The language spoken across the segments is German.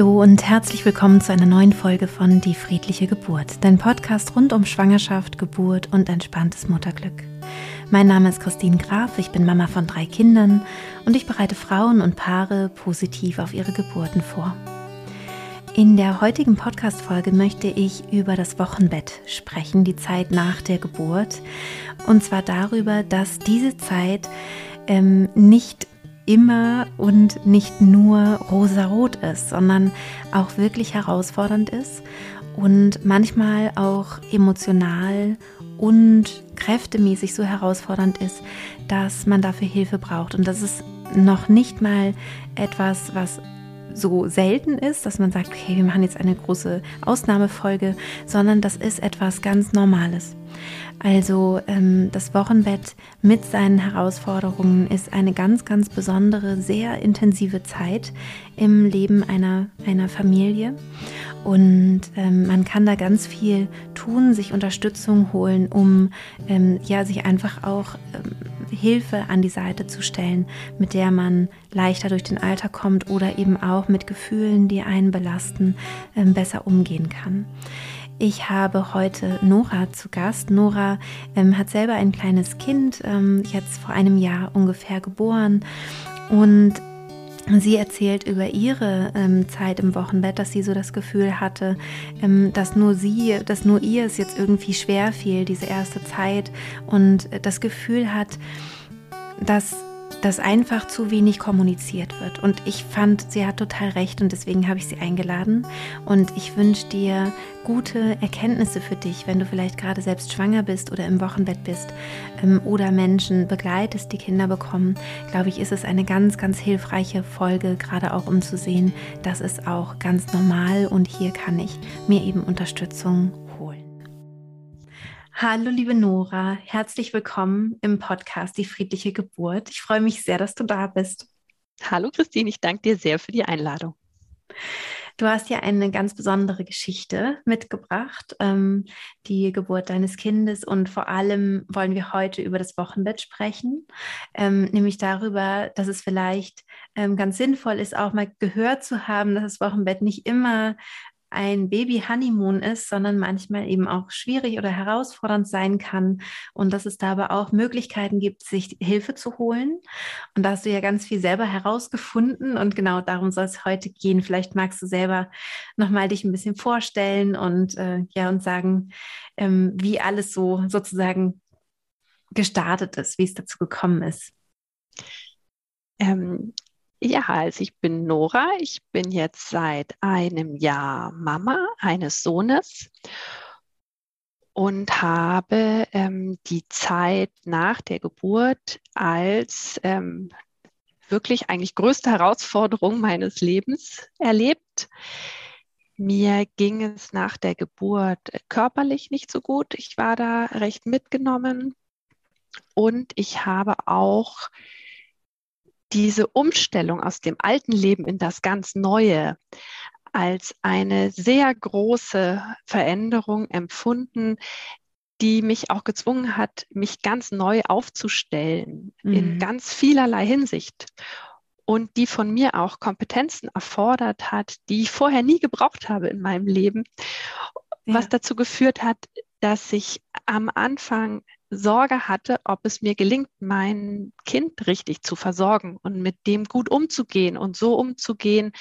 Hallo und herzlich willkommen zu einer neuen Folge von Die friedliche Geburt, dein Podcast rund um Schwangerschaft, Geburt und entspanntes Mutterglück. Mein Name ist Christine Graf, ich bin Mama von drei Kindern und ich bereite Frauen und Paare positiv auf ihre Geburten vor. In der heutigen Podcast-Folge möchte ich über das Wochenbett sprechen, die Zeit nach der Geburt. Und zwar darüber, dass diese Zeit ähm, nicht immer und nicht nur rosarot ist, sondern auch wirklich herausfordernd ist und manchmal auch emotional und kräftemäßig so herausfordernd ist, dass man dafür Hilfe braucht. Und das ist noch nicht mal etwas, was so selten ist, dass man sagt, okay, wir machen jetzt eine große Ausnahmefolge, sondern das ist etwas ganz Normales. Also ähm, das Wochenbett mit seinen Herausforderungen ist eine ganz, ganz besondere, sehr intensive Zeit im Leben einer, einer Familie. Und ähm, man kann da ganz viel tun, sich Unterstützung holen, um ähm, ja, sich einfach auch ähm, Hilfe an die Seite zu stellen, mit der man leichter durch den Alltag kommt oder eben auch mit Gefühlen, die einen belasten, ähm, besser umgehen kann. Ich habe heute Nora zu Gast. Nora ähm, hat selber ein kleines Kind, ähm, jetzt vor einem Jahr ungefähr geboren. Und Sie erzählt über ihre ähm, Zeit im Wochenbett, dass sie so das Gefühl hatte, ähm, dass nur sie, dass nur ihr es jetzt irgendwie schwer fiel, diese erste Zeit und das Gefühl hat, dass dass einfach zu wenig kommuniziert wird. Und ich fand, sie hat total recht und deswegen habe ich sie eingeladen. Und ich wünsche dir gute Erkenntnisse für dich, wenn du vielleicht gerade selbst schwanger bist oder im Wochenbett bist ähm, oder Menschen begleitest, die Kinder bekommen. Glaube ich, ist es eine ganz, ganz hilfreiche Folge, gerade auch um zu sehen, das ist auch ganz normal und hier kann ich mir eben Unterstützung Hallo, liebe Nora, herzlich willkommen im Podcast Die friedliche Geburt. Ich freue mich sehr, dass du da bist. Hallo, Christine, ich danke dir sehr für die Einladung. Du hast ja eine ganz besondere Geschichte mitgebracht, ähm, die Geburt deines Kindes. Und vor allem wollen wir heute über das Wochenbett sprechen, ähm, nämlich darüber, dass es vielleicht ähm, ganz sinnvoll ist, auch mal gehört zu haben, dass das Wochenbett nicht immer ein Baby-Honeymoon ist, sondern manchmal eben auch schwierig oder herausfordernd sein kann und dass es da aber auch Möglichkeiten gibt, sich Hilfe zu holen. Und da hast du ja ganz viel selber herausgefunden und genau darum soll es heute gehen. Vielleicht magst du selber nochmal dich ein bisschen vorstellen und äh, ja und sagen, ähm, wie alles so sozusagen gestartet ist, wie es dazu gekommen ist. Ähm, ja, also ich bin Nora. Ich bin jetzt seit einem Jahr Mama eines Sohnes und habe ähm, die Zeit nach der Geburt als ähm, wirklich eigentlich größte Herausforderung meines Lebens erlebt. Mir ging es nach der Geburt körperlich nicht so gut. Ich war da recht mitgenommen und ich habe auch diese Umstellung aus dem alten Leben in das ganz Neue als eine sehr große Veränderung empfunden, die mich auch gezwungen hat, mich ganz neu aufzustellen mhm. in ganz vielerlei Hinsicht und die von mir auch Kompetenzen erfordert hat, die ich vorher nie gebraucht habe in meinem Leben, ja. was dazu geführt hat, dass ich am Anfang Sorge hatte, ob es mir gelingt, mein Kind richtig zu versorgen und mit dem gut umzugehen und so umzugehen,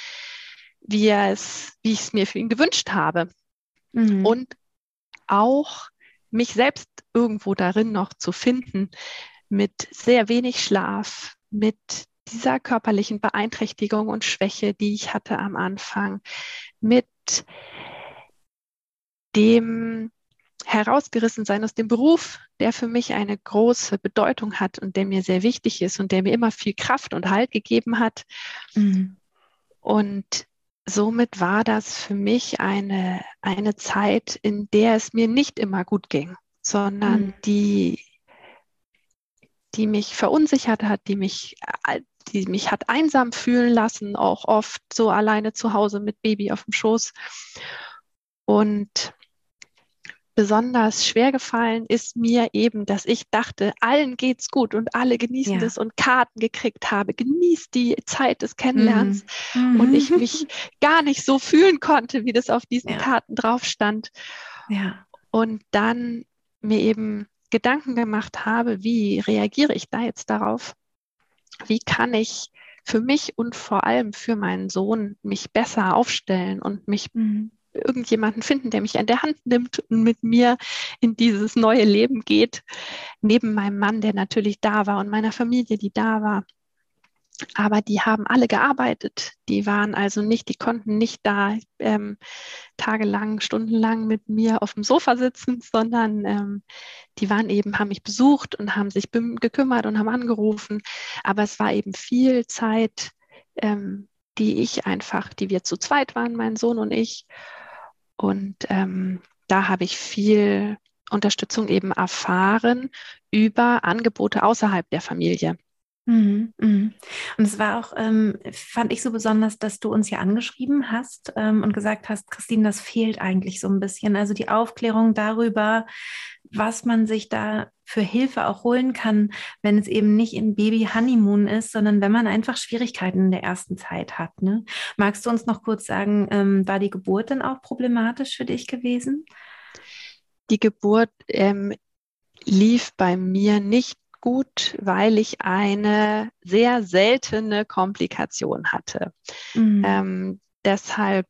wie, es, wie ich es mir für ihn gewünscht habe. Mhm. Und auch mich selbst irgendwo darin noch zu finden, mit sehr wenig Schlaf, mit dieser körperlichen Beeinträchtigung und Schwäche, die ich hatte am Anfang, mit dem herausgerissen sein aus dem Beruf, der für mich eine große Bedeutung hat und der mir sehr wichtig ist und der mir immer viel Kraft und Halt gegeben hat. Mhm. Und somit war das für mich eine, eine Zeit, in der es mir nicht immer gut ging, sondern mhm. die, die mich verunsichert hat, die mich, die mich hat einsam fühlen lassen, auch oft so alleine zu Hause mit Baby auf dem Schoß. Und besonders schwer gefallen ist mir eben, dass ich dachte, allen geht's gut und alle genießen ja. das und Karten gekriegt habe, genießt die Zeit des Kennenlernens mhm. und ich mich gar nicht so fühlen konnte, wie das auf diesen ja. Karten drauf stand. Ja. Und dann mir eben Gedanken gemacht habe, wie reagiere ich da jetzt darauf? Wie kann ich für mich und vor allem für meinen Sohn mich besser aufstellen und mich mhm. Irgendjemanden finden, der mich an der Hand nimmt und mit mir in dieses neue Leben geht, neben meinem Mann, der natürlich da war und meiner Familie, die da war. Aber die haben alle gearbeitet. Die waren also nicht, die konnten nicht da ähm, tagelang, stundenlang mit mir auf dem Sofa sitzen, sondern ähm, die waren eben, haben mich besucht und haben sich gekümmert und haben angerufen. Aber es war eben viel Zeit, ähm, die ich einfach, die wir zu zweit waren, mein Sohn und ich. Und ähm, da habe ich viel Unterstützung eben erfahren über Angebote außerhalb der Familie. Mhm, mhm. Und es war auch, ähm, fand ich so besonders, dass du uns ja angeschrieben hast ähm, und gesagt hast, Christine, das fehlt eigentlich so ein bisschen. Also die Aufklärung darüber, was man sich da für Hilfe auch holen kann, wenn es eben nicht in Baby-Honeymoon ist, sondern wenn man einfach Schwierigkeiten in der ersten Zeit hat. Ne? Magst du uns noch kurz sagen, ähm, war die Geburt dann auch problematisch für dich gewesen? Die Geburt ähm, lief bei mir nicht gut, weil ich eine sehr seltene Komplikation hatte. Mhm. Ähm, deshalb,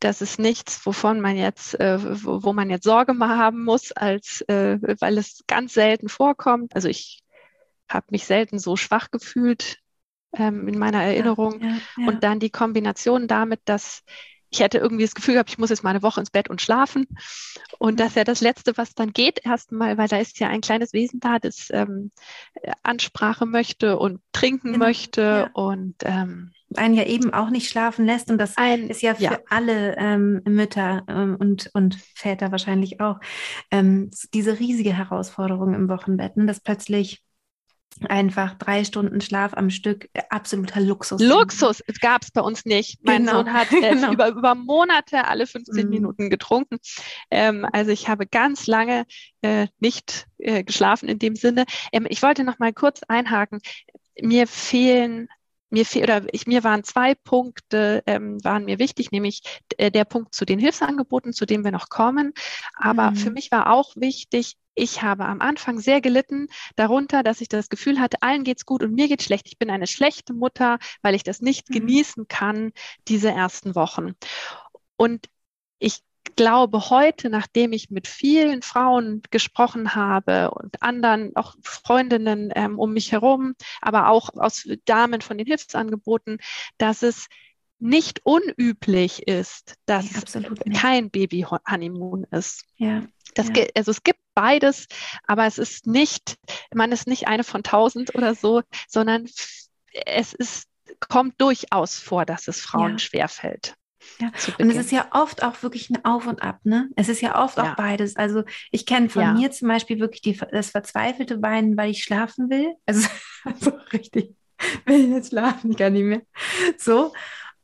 das ist nichts, wovon man jetzt, äh, wo, wo, man jetzt Sorge mal haben muss, als äh, weil es ganz selten vorkommt. Also ich habe mich selten so schwach gefühlt ähm, in meiner Erinnerung. Ja, ja, ja. Und dann die Kombination damit, dass ich hätte irgendwie das Gefühl gehabt, ich muss jetzt mal eine Woche ins Bett und schlafen. Und das ist ja das Letzte, was dann geht, erstmal, weil da ist ja ein kleines Wesen da, das ähm, Ansprache möchte und trinken genau, möchte ja. und ähm, einen ja eben auch nicht schlafen lässt. Und das ein, ist ja für ja. alle ähm, Mütter ähm, und, und Väter wahrscheinlich auch ähm, diese riesige Herausforderung im Wochenbett, ne, dass plötzlich einfach drei Stunden Schlaf am Stück, äh, absoluter Luxus. Luxus gab es bei uns nicht. Mein genau. Sohn hat äh, genau. über, über Monate alle 15 mm. Minuten getrunken. Ähm, also ich habe ganz lange äh, nicht äh, geschlafen in dem Sinne. Ähm, ich wollte noch mal kurz einhaken. Mir fehlen mir fehl, oder ich, mir waren zwei Punkte ähm, waren mir wichtig, nämlich äh, der Punkt zu den Hilfsangeboten, zu dem wir noch kommen. Aber mhm. für mich war auch wichtig, ich habe am Anfang sehr gelitten darunter, dass ich das Gefühl hatte, allen geht's gut und mir geht's schlecht. Ich bin eine schlechte Mutter, weil ich das nicht mhm. genießen kann, diese ersten Wochen. Und ich glaube heute, nachdem ich mit vielen Frauen gesprochen habe und anderen, auch Freundinnen ähm, um mich herum, aber auch aus Damen von den Hilfsangeboten, dass es nicht unüblich ist, dass ja, kein Baby-Honeymoon ist. Ja, das, ja. Also es gibt beides, aber es ist nicht, man ist nicht eine von tausend oder so, sondern es ist, kommt durchaus vor, dass es Frauen ja. schwerfällt. Ja, und es ist ja oft auch wirklich ein Auf und Ab, ne? Es ist ja oft ja. auch beides. Also ich kenne von ja. mir zum Beispiel wirklich die, das verzweifelte Weinen, weil ich schlafen will. Also, also richtig, will ich jetzt schlafen, ich kann nicht mehr. So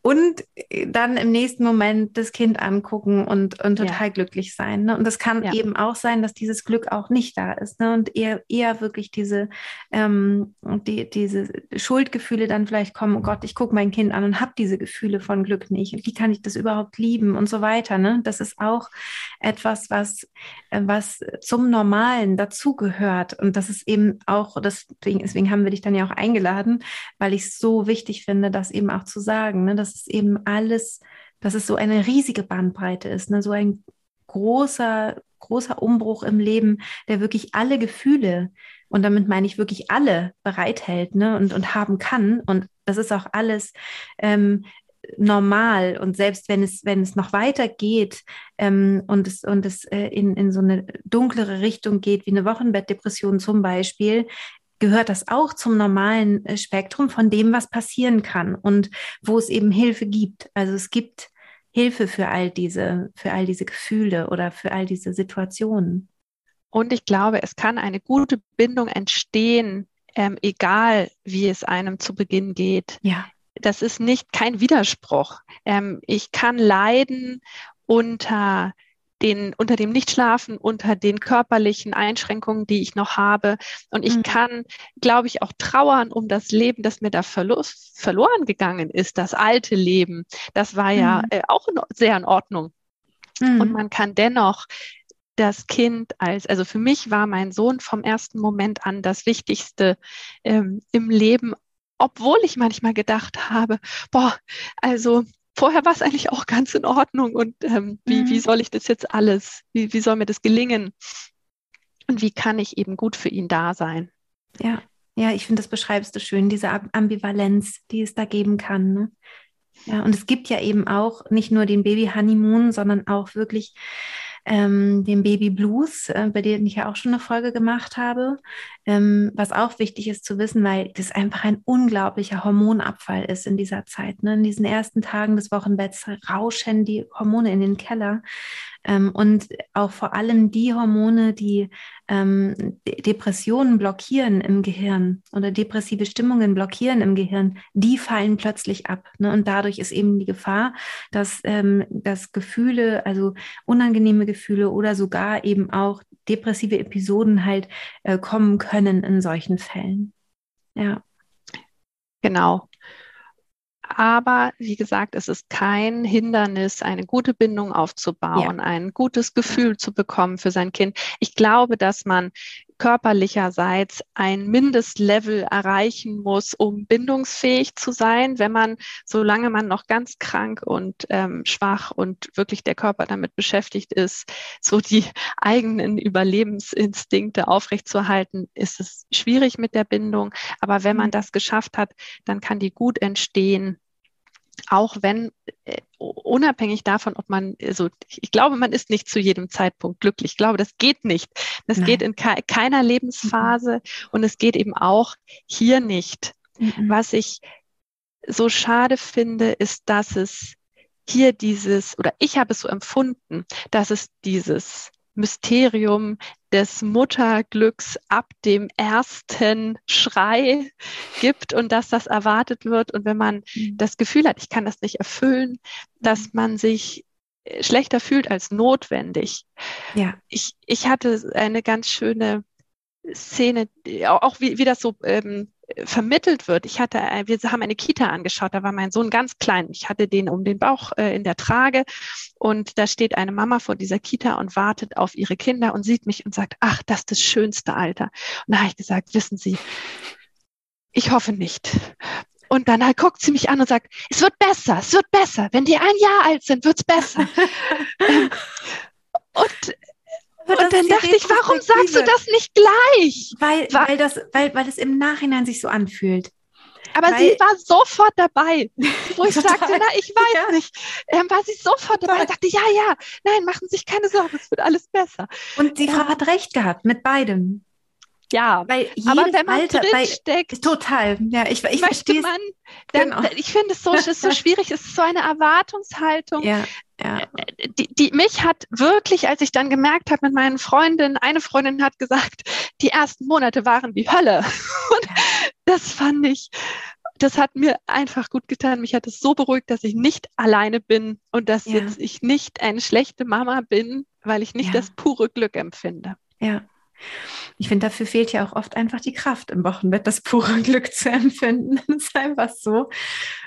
und äh, dann im nächsten Moment das Kind angucken und, und total ja. glücklich sein. Ne? Und das kann ja. eben auch sein, dass dieses Glück auch nicht da ist. Ne? Und eher, eher wirklich diese, ähm, die, diese Schuldgefühle dann vielleicht kommen, oh Gott, ich gucke mein Kind an und habe diese Gefühle von Glück nicht. Und wie kann ich das überhaupt lieben und so weiter. Ne? Das ist auch etwas, was, äh, was zum Normalen dazugehört. Und das ist eben auch, deswegen, deswegen haben wir dich dann ja auch eingeladen, weil ich es so wichtig finde, das eben auch zu sagen, ne? dass dass es eben alles, dass es so eine riesige Bandbreite ist, ne? so ein großer, großer Umbruch im Leben, der wirklich alle Gefühle, und damit meine ich wirklich alle, bereithält ne? und, und haben kann. Und das ist auch alles ähm, normal und selbst wenn es wenn es noch weiter geht ähm, und es und es äh, in in so eine dunklere Richtung geht wie eine Wochenbettdepression zum Beispiel gehört das auch zum normalen äh, Spektrum von dem, was passieren kann und wo es eben Hilfe gibt. Also es gibt Hilfe für all diese, für all diese Gefühle oder für all diese Situationen. Und ich glaube, es kann eine gute Bindung entstehen, ähm, egal wie es einem zu Beginn geht. Ja. Das ist nicht kein Widerspruch. Ähm, ich kann leiden unter den, unter dem Nichtschlafen, unter den körperlichen Einschränkungen, die ich noch habe. Und ich mhm. kann, glaube ich, auch trauern um das Leben, das mir da verlust, verloren gegangen ist, das alte Leben. Das war ja mhm. äh, auch in, sehr in Ordnung. Mhm. Und man kann dennoch das Kind als, also für mich war mein Sohn vom ersten Moment an das Wichtigste ähm, im Leben, obwohl ich manchmal gedacht habe, boah, also vorher war es eigentlich auch ganz in Ordnung und ähm, wie, mhm. wie soll ich das jetzt alles, wie, wie soll mir das gelingen und wie kann ich eben gut für ihn da sein? Ja, ja, ich finde, das beschreibst du schön, diese Ambivalenz, die es da geben kann. Ne? Ja, und es gibt ja eben auch nicht nur den Baby Honeymoon, sondern auch wirklich ähm, dem Baby Blues, äh, bei dem ich ja auch schon eine Folge gemacht habe, ähm, was auch wichtig ist zu wissen, weil das einfach ein unglaublicher Hormonabfall ist in dieser Zeit. Ne? In diesen ersten Tagen des Wochenbetts rauschen die Hormone in den Keller. Ähm, und auch vor allem die Hormone, die ähm, Depressionen blockieren im Gehirn oder depressive Stimmungen blockieren im Gehirn, die fallen plötzlich ab. Ne? Und dadurch ist eben die Gefahr, dass, ähm, dass Gefühle, also unangenehme Gefühle oder sogar eben auch depressive Episoden halt äh, kommen können in solchen Fällen. Ja. Genau. Aber wie gesagt, es ist kein Hindernis, eine gute Bindung aufzubauen, ja. ein gutes Gefühl zu bekommen für sein Kind. Ich glaube, dass man körperlicherseits ein Mindestlevel erreichen muss, um bindungsfähig zu sein, wenn man, solange man noch ganz krank und ähm, schwach und wirklich der Körper damit beschäftigt ist, so die eigenen Überlebensinstinkte aufrechtzuerhalten, ist es schwierig mit der Bindung. Aber wenn man mhm. das geschafft hat, dann kann die gut entstehen auch wenn äh, unabhängig davon, ob man, also ich glaube, man ist nicht zu jedem Zeitpunkt glücklich. Ich glaube, das geht nicht. Das Nein. geht in ke keiner Lebensphase mhm. und es geht eben auch hier nicht. Mhm. Was ich so schade finde, ist, dass es hier dieses, oder ich habe es so empfunden, dass es dieses Mysterium des Mutterglücks ab dem ersten Schrei gibt und dass das erwartet wird. Und wenn man mhm. das Gefühl hat, ich kann das nicht erfüllen, dass mhm. man sich äh, schlechter fühlt als notwendig. Ja. Ich, ich hatte eine ganz schöne Szene, auch wie, wie das so ähm, vermittelt wird. Ich hatte, äh, wir haben eine Kita angeschaut, da war mein Sohn ganz klein. Ich hatte den um den Bauch äh, in der Trage und da steht eine Mama vor dieser Kita und wartet auf ihre Kinder und sieht mich und sagt, ach, das ist das schönste Alter. Und da habe ich gesagt, wissen Sie, ich hoffe nicht. Und dann halt guckt sie mich an und sagt, es wird besser, es wird besser. Wenn die ein Jahr alt sind, wird's besser. Ähm, und und dann dachte ich, warum sagst du das nicht gleich? Weil, weil, das, weil, weil es im Nachhinein sich so anfühlt. Aber weil, sie war sofort dabei, wo ich total, sagte, na, ich weiß ja. nicht. Ähm, war sie sofort dabei und dachte, ja, ja, nein, machen Sie sich keine Sorgen, es wird alles besser. Und die Frau hat recht gehabt mit beidem. Ja, weil aber wenn man Alter, drin steckt, total. Ja, ich, ich möchte man, dann, genau. ich finde es so, ist so schwierig, es ist so eine Erwartungshaltung. Ja, ja. Äh, die, die mich hat wirklich, als ich dann gemerkt habe mit meinen Freundinnen, eine Freundin hat gesagt, die ersten Monate waren die Hölle. Und das fand ich, das hat mir einfach gut getan. Mich hat es so beruhigt, dass ich nicht alleine bin und dass ja. jetzt ich nicht eine schlechte Mama bin, weil ich nicht ja. das pure Glück empfinde. Ja, ich finde, dafür fehlt ja auch oft einfach die Kraft im Wochenbett, das pure Glück zu empfinden. Das ist einfach so,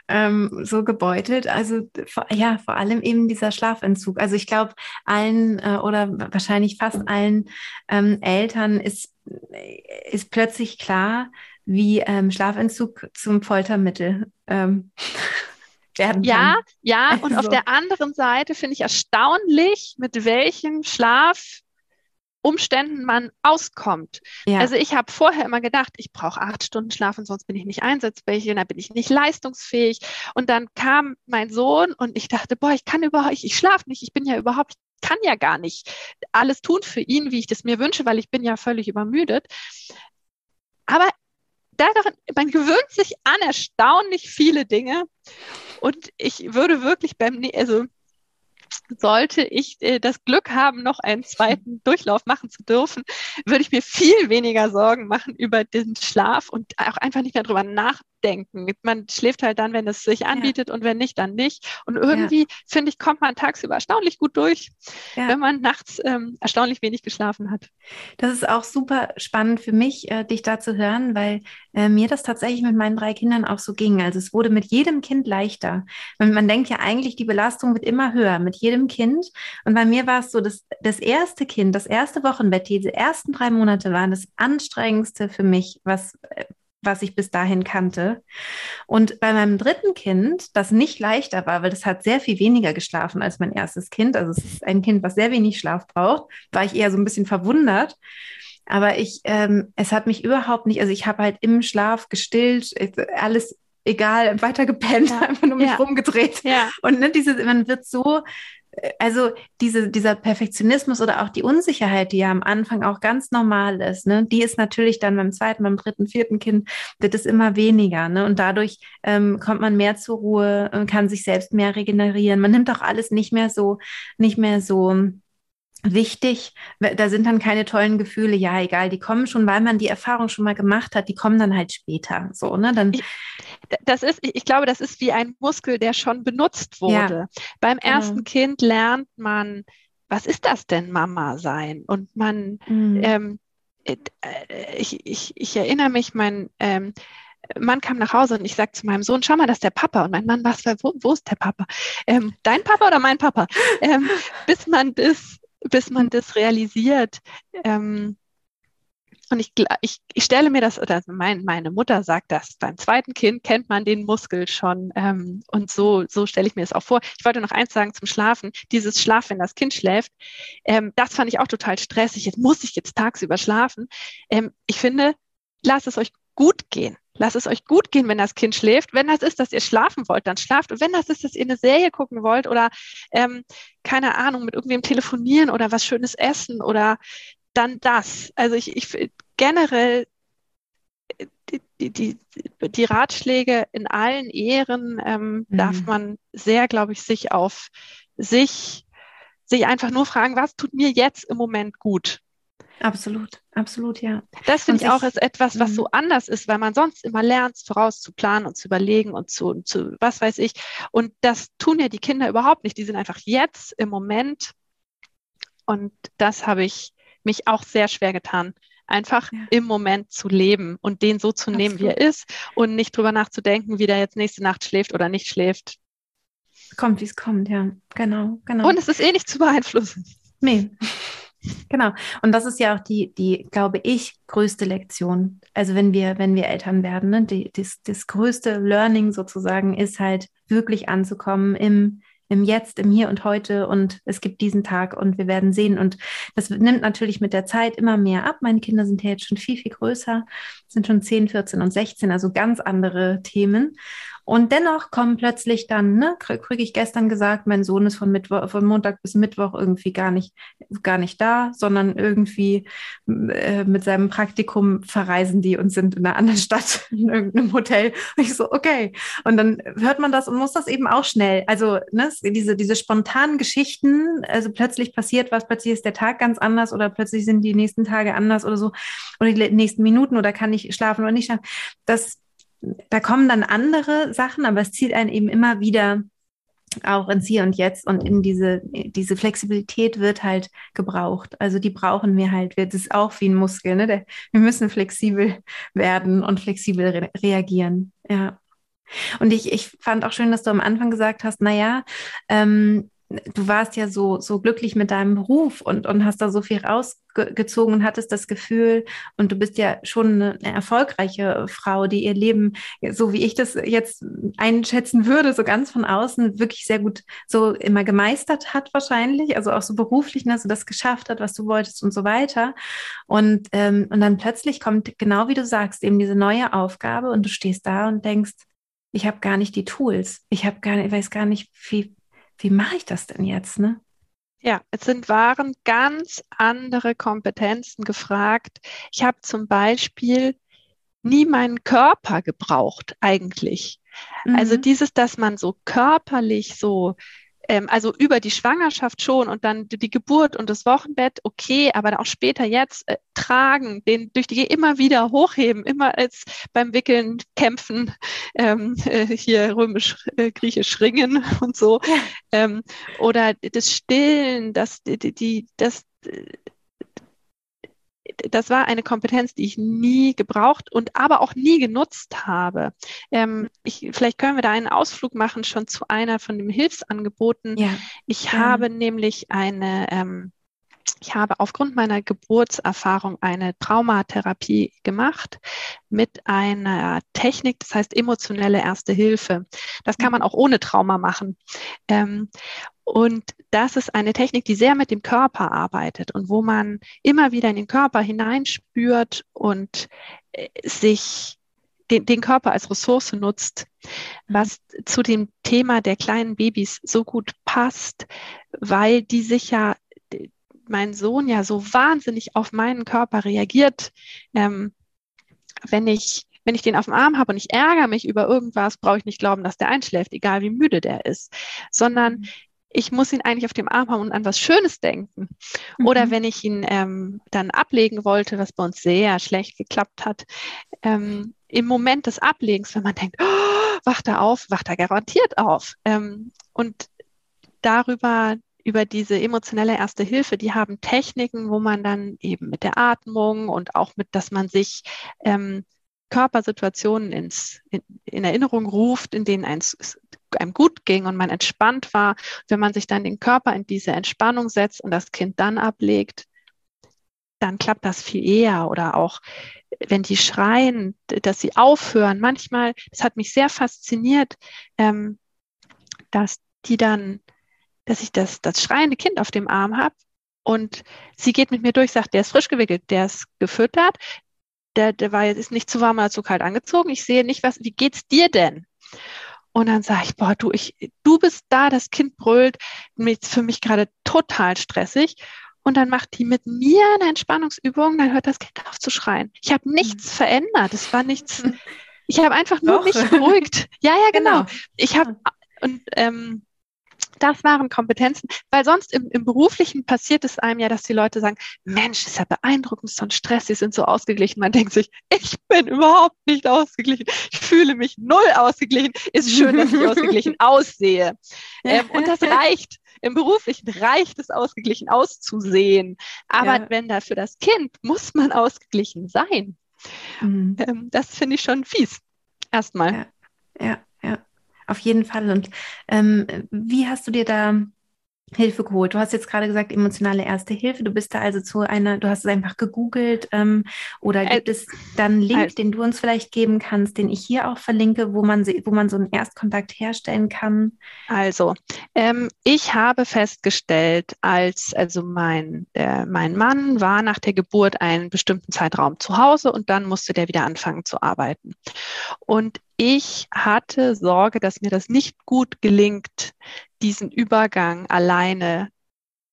ähm, so gebeutelt. Also ja, vor allem eben dieser Schlafentzug. Also ich glaube, allen äh, oder wahrscheinlich fast allen ähm, Eltern ist, ist plötzlich klar, wie ähm, Schlafentzug zum Foltermittel ähm, werden ja, kann. Ja, ja. Und also. auf der anderen Seite finde ich erstaunlich, mit welchem Schlaf Umständen man auskommt. Ja. Also ich habe vorher immer gedacht, ich brauche acht Stunden Schlaf und sonst bin ich nicht einsatzfähig und dann bin ich nicht leistungsfähig. Und dann kam mein Sohn und ich dachte, boah, ich kann überhaupt, ich, ich schlafe nicht, ich bin ja überhaupt, ich kann ja gar nicht alles tun für ihn, wie ich das mir wünsche, weil ich bin ja völlig übermüdet. Aber daran, man gewöhnt sich an erstaunlich viele Dinge und ich würde wirklich beim, also sollte ich äh, das Glück haben, noch einen zweiten Durchlauf machen zu dürfen, würde ich mir viel weniger Sorgen machen über den Schlaf und auch einfach nicht mehr drüber nachdenken denken. Man schläft halt dann, wenn es sich anbietet ja. und wenn nicht, dann nicht. Und irgendwie, ja. finde ich, kommt man tagsüber erstaunlich gut durch, ja. wenn man nachts ähm, erstaunlich wenig geschlafen hat. Das ist auch super spannend für mich, äh, dich da zu hören, weil äh, mir das tatsächlich mit meinen drei Kindern auch so ging. Also es wurde mit jedem Kind leichter. Und man denkt ja eigentlich, die Belastung wird immer höher mit jedem Kind. Und bei mir war es so, dass das erste Kind, das erste Wochenbett, diese ersten drei Monate waren das anstrengendste für mich, was äh, was ich bis dahin kannte. Und bei meinem dritten Kind, das nicht leichter war, weil das hat sehr viel weniger geschlafen als mein erstes Kind, also es ist ein Kind, was sehr wenig Schlaf braucht, war ich eher so ein bisschen verwundert. Aber ich, ähm, es hat mich überhaupt nicht, also ich habe halt im Schlaf gestillt, alles egal, weiter gepennt, ja. einfach nur mich ja. rumgedreht. Ja. Und ne, diese, man wird so also diese, dieser Perfektionismus oder auch die Unsicherheit, die ja am Anfang auch ganz normal ist, ne, die ist natürlich dann beim zweiten, beim dritten, vierten Kind wird es immer weniger, ne, und dadurch ähm, kommt man mehr zur Ruhe, kann sich selbst mehr regenerieren. Man nimmt auch alles nicht mehr so, nicht mehr so wichtig. Da sind dann keine tollen Gefühle. Ja, egal, die kommen schon, weil man die Erfahrung schon mal gemacht hat. Die kommen dann halt später. So, ne? Dann. Ich, das ist, ich glaube, das ist wie ein Muskel, der schon benutzt wurde. Ja, Beim genau. ersten Kind lernt man, was ist das denn, Mama sein? Und man, mhm. ähm, äh, ich, ich, ich erinnere mich, mein ähm, Mann kam nach Hause und ich sagte zu meinem Sohn, schau mal, das ist der Papa. Und mein Mann, was, wo, wo ist der Papa? Ähm, dein Papa oder mein Papa? Ähm, bis man das bis man das realisiert. Ähm, und ich, ich, ich stelle mir das, oder mein, meine Mutter sagt das, beim zweiten Kind kennt man den Muskel schon. Ähm, und so, so stelle ich mir das auch vor. Ich wollte noch eins sagen zum Schlafen. Dieses Schlaf, wenn das Kind schläft, ähm, das fand ich auch total stressig. Jetzt muss ich jetzt tagsüber schlafen. Ähm, ich finde, lasst es euch gut gehen. Lasst es euch gut gehen, wenn das Kind schläft. Wenn das ist, dass ihr schlafen wollt, dann schlaft. Und wenn das ist, dass ihr eine Serie gucken wollt oder ähm, keine Ahnung, mit irgendwem telefonieren oder was Schönes essen oder dann das. Also ich, ich generell äh, die, die, die, die Ratschläge in allen Ehren ähm, mhm. darf man sehr, glaube ich, sich auf sich, sich einfach nur fragen, was tut mir jetzt im Moment gut? Absolut, absolut, ja. Das finde ich auch ist etwas, was so mhm. anders ist, weil man sonst immer lernt, vorauszuplanen und zu überlegen und zu, zu, was weiß ich. Und das tun ja die Kinder überhaupt nicht. Die sind einfach jetzt im Moment. Und das habe ich mich auch sehr schwer getan, einfach ja. im Moment zu leben und den so zu nehmen, wie er ist und nicht drüber nachzudenken, wie der jetzt nächste Nacht schläft oder nicht schläft. Kommt, wie es kommt, ja. Genau, genau. Und es ist eh nicht zu beeinflussen. Nee. Genau. Und das ist ja auch die, die, glaube ich, größte Lektion. Also wenn wir, wenn wir Eltern werden, ne? die, das, das größte Learning sozusagen ist halt wirklich anzukommen im, im Jetzt, im Hier und heute und es gibt diesen Tag und wir werden sehen. Und das nimmt natürlich mit der Zeit immer mehr ab. Meine Kinder sind ja jetzt schon viel, viel größer, sind schon 10, 14 und 16, also ganz andere Themen. Und dennoch kommen plötzlich dann, ne, kriege krieg ich gestern gesagt, mein Sohn ist von Mittwoch, von Montag bis Mittwoch irgendwie gar nicht, gar nicht da, sondern irgendwie äh, mit seinem Praktikum verreisen die und sind in einer anderen Stadt, in irgendeinem Hotel. Und ich so, okay. Und dann hört man das und muss das eben auch schnell. Also, ne, diese, diese spontanen Geschichten, also plötzlich passiert was, plötzlich ist der Tag ganz anders oder plötzlich sind die nächsten Tage anders oder so, oder die nächsten Minuten oder kann ich schlafen oder nicht schlafen. Das da kommen dann andere Sachen, aber es zieht einen eben immer wieder auch ins Hier und Jetzt und in diese, diese Flexibilität wird halt gebraucht. Also die brauchen wir halt. Das ist auch wie ein Muskel. Ne? Wir müssen flexibel werden und flexibel re reagieren. Ja. Und ich, ich fand auch schön, dass du am Anfang gesagt hast, naja, ähm, du warst ja so, so glücklich mit deinem Beruf und, und hast da so viel rausgezogen und hattest das Gefühl, und du bist ja schon eine, erfolgreiche Frau, die ihr Leben, so wie ich das jetzt einschätzen würde, so ganz von außen wirklich sehr gut so immer gemeistert hat wahrscheinlich, also auch so beruflich, dass ne, du das geschafft hat, was du wolltest und so weiter. Und, ähm, und dann plötzlich kommt, genau wie du sagst, eben diese neue Aufgabe und du stehst da und denkst, ich habe gar nicht die Tools. Ich habe gar nicht, ich weiß gar nicht, wie, wie mache ich das denn jetzt, ne? Ja, es sind waren ganz andere Kompetenzen gefragt. Ich habe zum Beispiel nie meinen Körper gebraucht eigentlich. Also mhm. Also dieses, dass man so körperlich so ähm, also über die Schwangerschaft schon und dann die Geburt und das Wochenbett, okay, aber dann auch später jetzt äh, tragen, den durch die immer wieder hochheben, immer als beim Wickeln kämpfen, ähm, äh, hier römisch-griechisch äh, ringen und so. Ja. Ähm, oder das Stillen, das, die, die, das, das war eine Kompetenz, die ich nie gebraucht und aber auch nie genutzt habe. Ähm, ich, vielleicht können wir da einen Ausflug machen schon zu einer von den Hilfsangeboten. Ja. Ich ja. habe nämlich eine ähm, ich habe aufgrund meiner Geburtserfahrung eine Traumatherapie gemacht mit einer Technik, das heißt emotionelle Erste Hilfe. Das kann man mhm. auch ohne Trauma machen. Und das ist eine Technik, die sehr mit dem Körper arbeitet und wo man immer wieder in den Körper hineinspürt und äh, sich den, den Körper als Ressource nutzt, mhm. was zu dem Thema der kleinen Babys so gut passt, weil die sich ja mein Sohn ja so wahnsinnig auf meinen Körper reagiert, ähm, wenn ich wenn ich den auf dem Arm habe und ich ärgere mich über irgendwas, brauche ich nicht glauben, dass der einschläft, egal wie müde der ist, sondern mhm. Ich muss ihn eigentlich auf dem Arm haben und an was Schönes denken. Mhm. Oder wenn ich ihn ähm, dann ablegen wollte, was bei uns sehr schlecht geklappt hat, ähm, im Moment des Ablegens, wenn man denkt, oh, wacht er auf, wacht er garantiert auf. Ähm, und darüber über diese emotionelle Erste Hilfe, die haben Techniken, wo man dann eben mit der Atmung und auch mit, dass man sich ähm, Körpersituationen ins, in, in, Erinnerung ruft, in denen eins, einem gut ging und man entspannt war. Wenn man sich dann den Körper in diese Entspannung setzt und das Kind dann ablegt, dann klappt das viel eher. Oder auch, wenn die schreien, dass sie aufhören. Manchmal, das hat mich sehr fasziniert, ähm, dass die dann dass ich das, das schreiende Kind auf dem Arm habe und sie geht mit mir durch, sagt, der ist frisch gewickelt, der ist gefüttert, der, der war jetzt ist nicht zu warm oder zu kalt angezogen. Ich sehe nicht, was, wie geht's dir denn? Und dann sage ich, boah, du, ich, du bist da, das Kind brüllt, für mich gerade total stressig. Und dann macht die mit mir eine Entspannungsübung, dann hört das Kind auf zu schreien. Ich habe nichts mhm. verändert. Es war nichts. Ich habe einfach nur Doch. mich beruhigt. Ja, ja, genau. genau. Ich habe und ähm, das waren Kompetenzen, weil sonst im, im, Beruflichen passiert es einem ja, dass die Leute sagen, Mensch, ist ja beeindruckend, so ein Stress, sie sind so ausgeglichen. Man denkt sich, ich bin überhaupt nicht ausgeglichen. Ich fühle mich null ausgeglichen. Ist schön, dass ich ausgeglichen aussehe. Ähm, und das reicht. Im Beruflichen reicht es, ausgeglichen auszusehen. Aber ja. wenn da für das Kind muss man ausgeglichen sein. Mhm. Ähm, das finde ich schon fies. Erstmal. Ja. ja. Auf jeden Fall. Und ähm, wie hast du dir da Hilfe geholt? Du hast jetzt gerade gesagt, emotionale Erste Hilfe. Du bist da also zu einer, du hast es einfach gegoogelt ähm, oder gibt es dann einen Link, den du uns vielleicht geben kannst, den ich hier auch verlinke, wo man, wo man so einen Erstkontakt herstellen kann? Also, ähm, ich habe festgestellt, als also mein, äh, mein Mann war nach der Geburt einen bestimmten Zeitraum zu Hause und dann musste der wieder anfangen zu arbeiten. Und ich hatte Sorge, dass mir das nicht gut gelingt, diesen Übergang alleine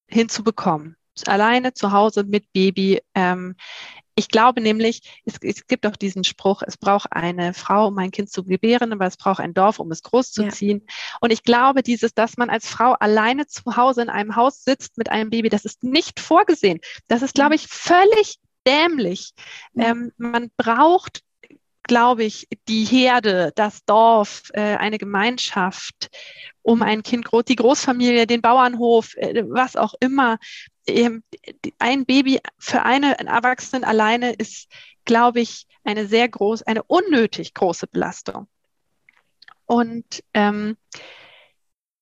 hinzubekommen. Alleine zu Hause mit Baby. Ähm, ich glaube nämlich, es, es, gibt auch diesen Spruch, es braucht eine Frau, um ein Kind zu gebären, aber es braucht ein Dorf, um es großzuziehen. Ja. Und ich glaube, dieses, dass man als Frau alleine zu Hause in einem Haus sitzt mit einem Baby, das ist nicht vorgesehen. Das ist, glaube ich, völlig dämlich. Ja. Ähm, man braucht glaube ich, die Herde, das Dorf, äh, eine Gemeinschaft um ein Kind, die Großfamilie, den Bauernhof, äh, was auch immer. Ähm, ein Baby für eine Erwachsenen alleine ist, glaube ich, eine sehr große, eine unnötig große Belastung. Und ähm,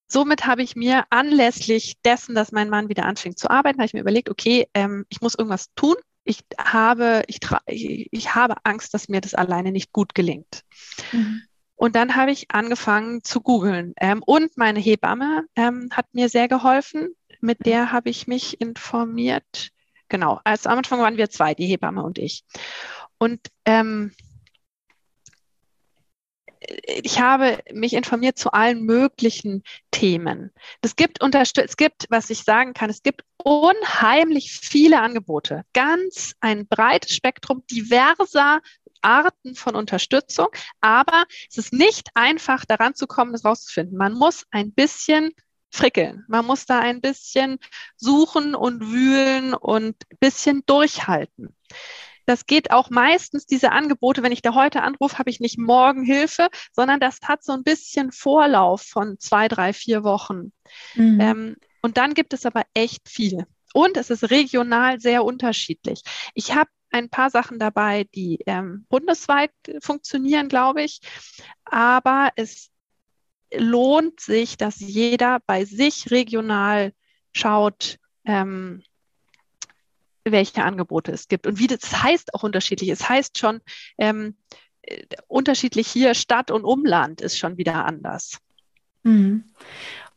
somit habe ich mir anlässlich dessen, dass mein Mann wieder anfing zu arbeiten, habe ich mir überlegt, okay, ähm, ich muss irgendwas tun ich habe, ich, ich habe Angst, dass mir das alleine nicht gut gelingt. Mhm. Und dann habe ich angefangen zu googeln. Ähm, und meine Hebamme ähm, hat mir sehr geholfen. Mit der habe ich mich informiert. Genau, also am Anfang waren wir zwei, die Hebamme und ich. Und ähm, ich habe mich informiert zu allen möglichen Themen. Es gibt es gibt, was ich sagen kann, es gibt unheimlich viele Angebote, ganz ein breites Spektrum diverser Arten von Unterstützung, aber es ist nicht einfach daran zu kommen, das rauszufinden. Man muss ein bisschen frickeln. Man muss da ein bisschen suchen und wühlen und ein bisschen durchhalten. Das geht auch meistens, diese Angebote, wenn ich da heute anrufe, habe ich nicht morgen Hilfe, sondern das hat so ein bisschen Vorlauf von zwei, drei, vier Wochen. Mhm. Ähm, und dann gibt es aber echt viel. Und es ist regional sehr unterschiedlich. Ich habe ein paar Sachen dabei, die ähm, bundesweit funktionieren, glaube ich. Aber es lohnt sich, dass jeder bei sich regional schaut, ähm, welche Angebote es gibt. Und wie das heißt auch unterschiedlich. Es heißt schon ähm, äh, unterschiedlich hier Stadt und Umland ist schon wieder anders. Mhm.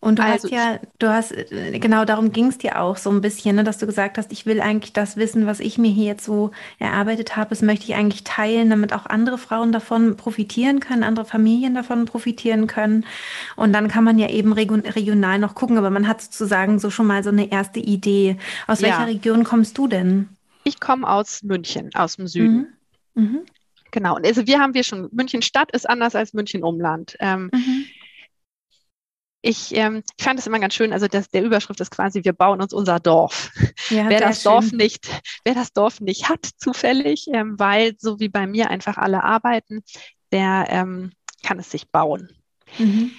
Und du also hast ja, du hast, äh, genau darum ging es dir auch so ein bisschen, ne, dass du gesagt hast, ich will eigentlich das Wissen, was ich mir hier jetzt so erarbeitet habe, das möchte ich eigentlich teilen, damit auch andere Frauen davon profitieren können, andere Familien davon profitieren können. Und dann kann man ja eben regional noch gucken, aber man hat sozusagen so schon mal so eine erste Idee. Aus ja. welcher Region kommst du denn? Ich komme aus München, aus dem Süden. Mhm. Mhm. Genau. Und also wir haben wir schon, München Stadt ist anders als München Umland. Ähm, mhm ich, ähm, ich fand es immer ganz schön, also das, der Überschrift ist quasi, wir bauen uns unser Dorf. Ja, wer das schön. Dorf nicht, wer das Dorf nicht hat, zufällig, ähm, weil so wie bei mir einfach alle arbeiten, der ähm, kann es sich bauen. Mhm.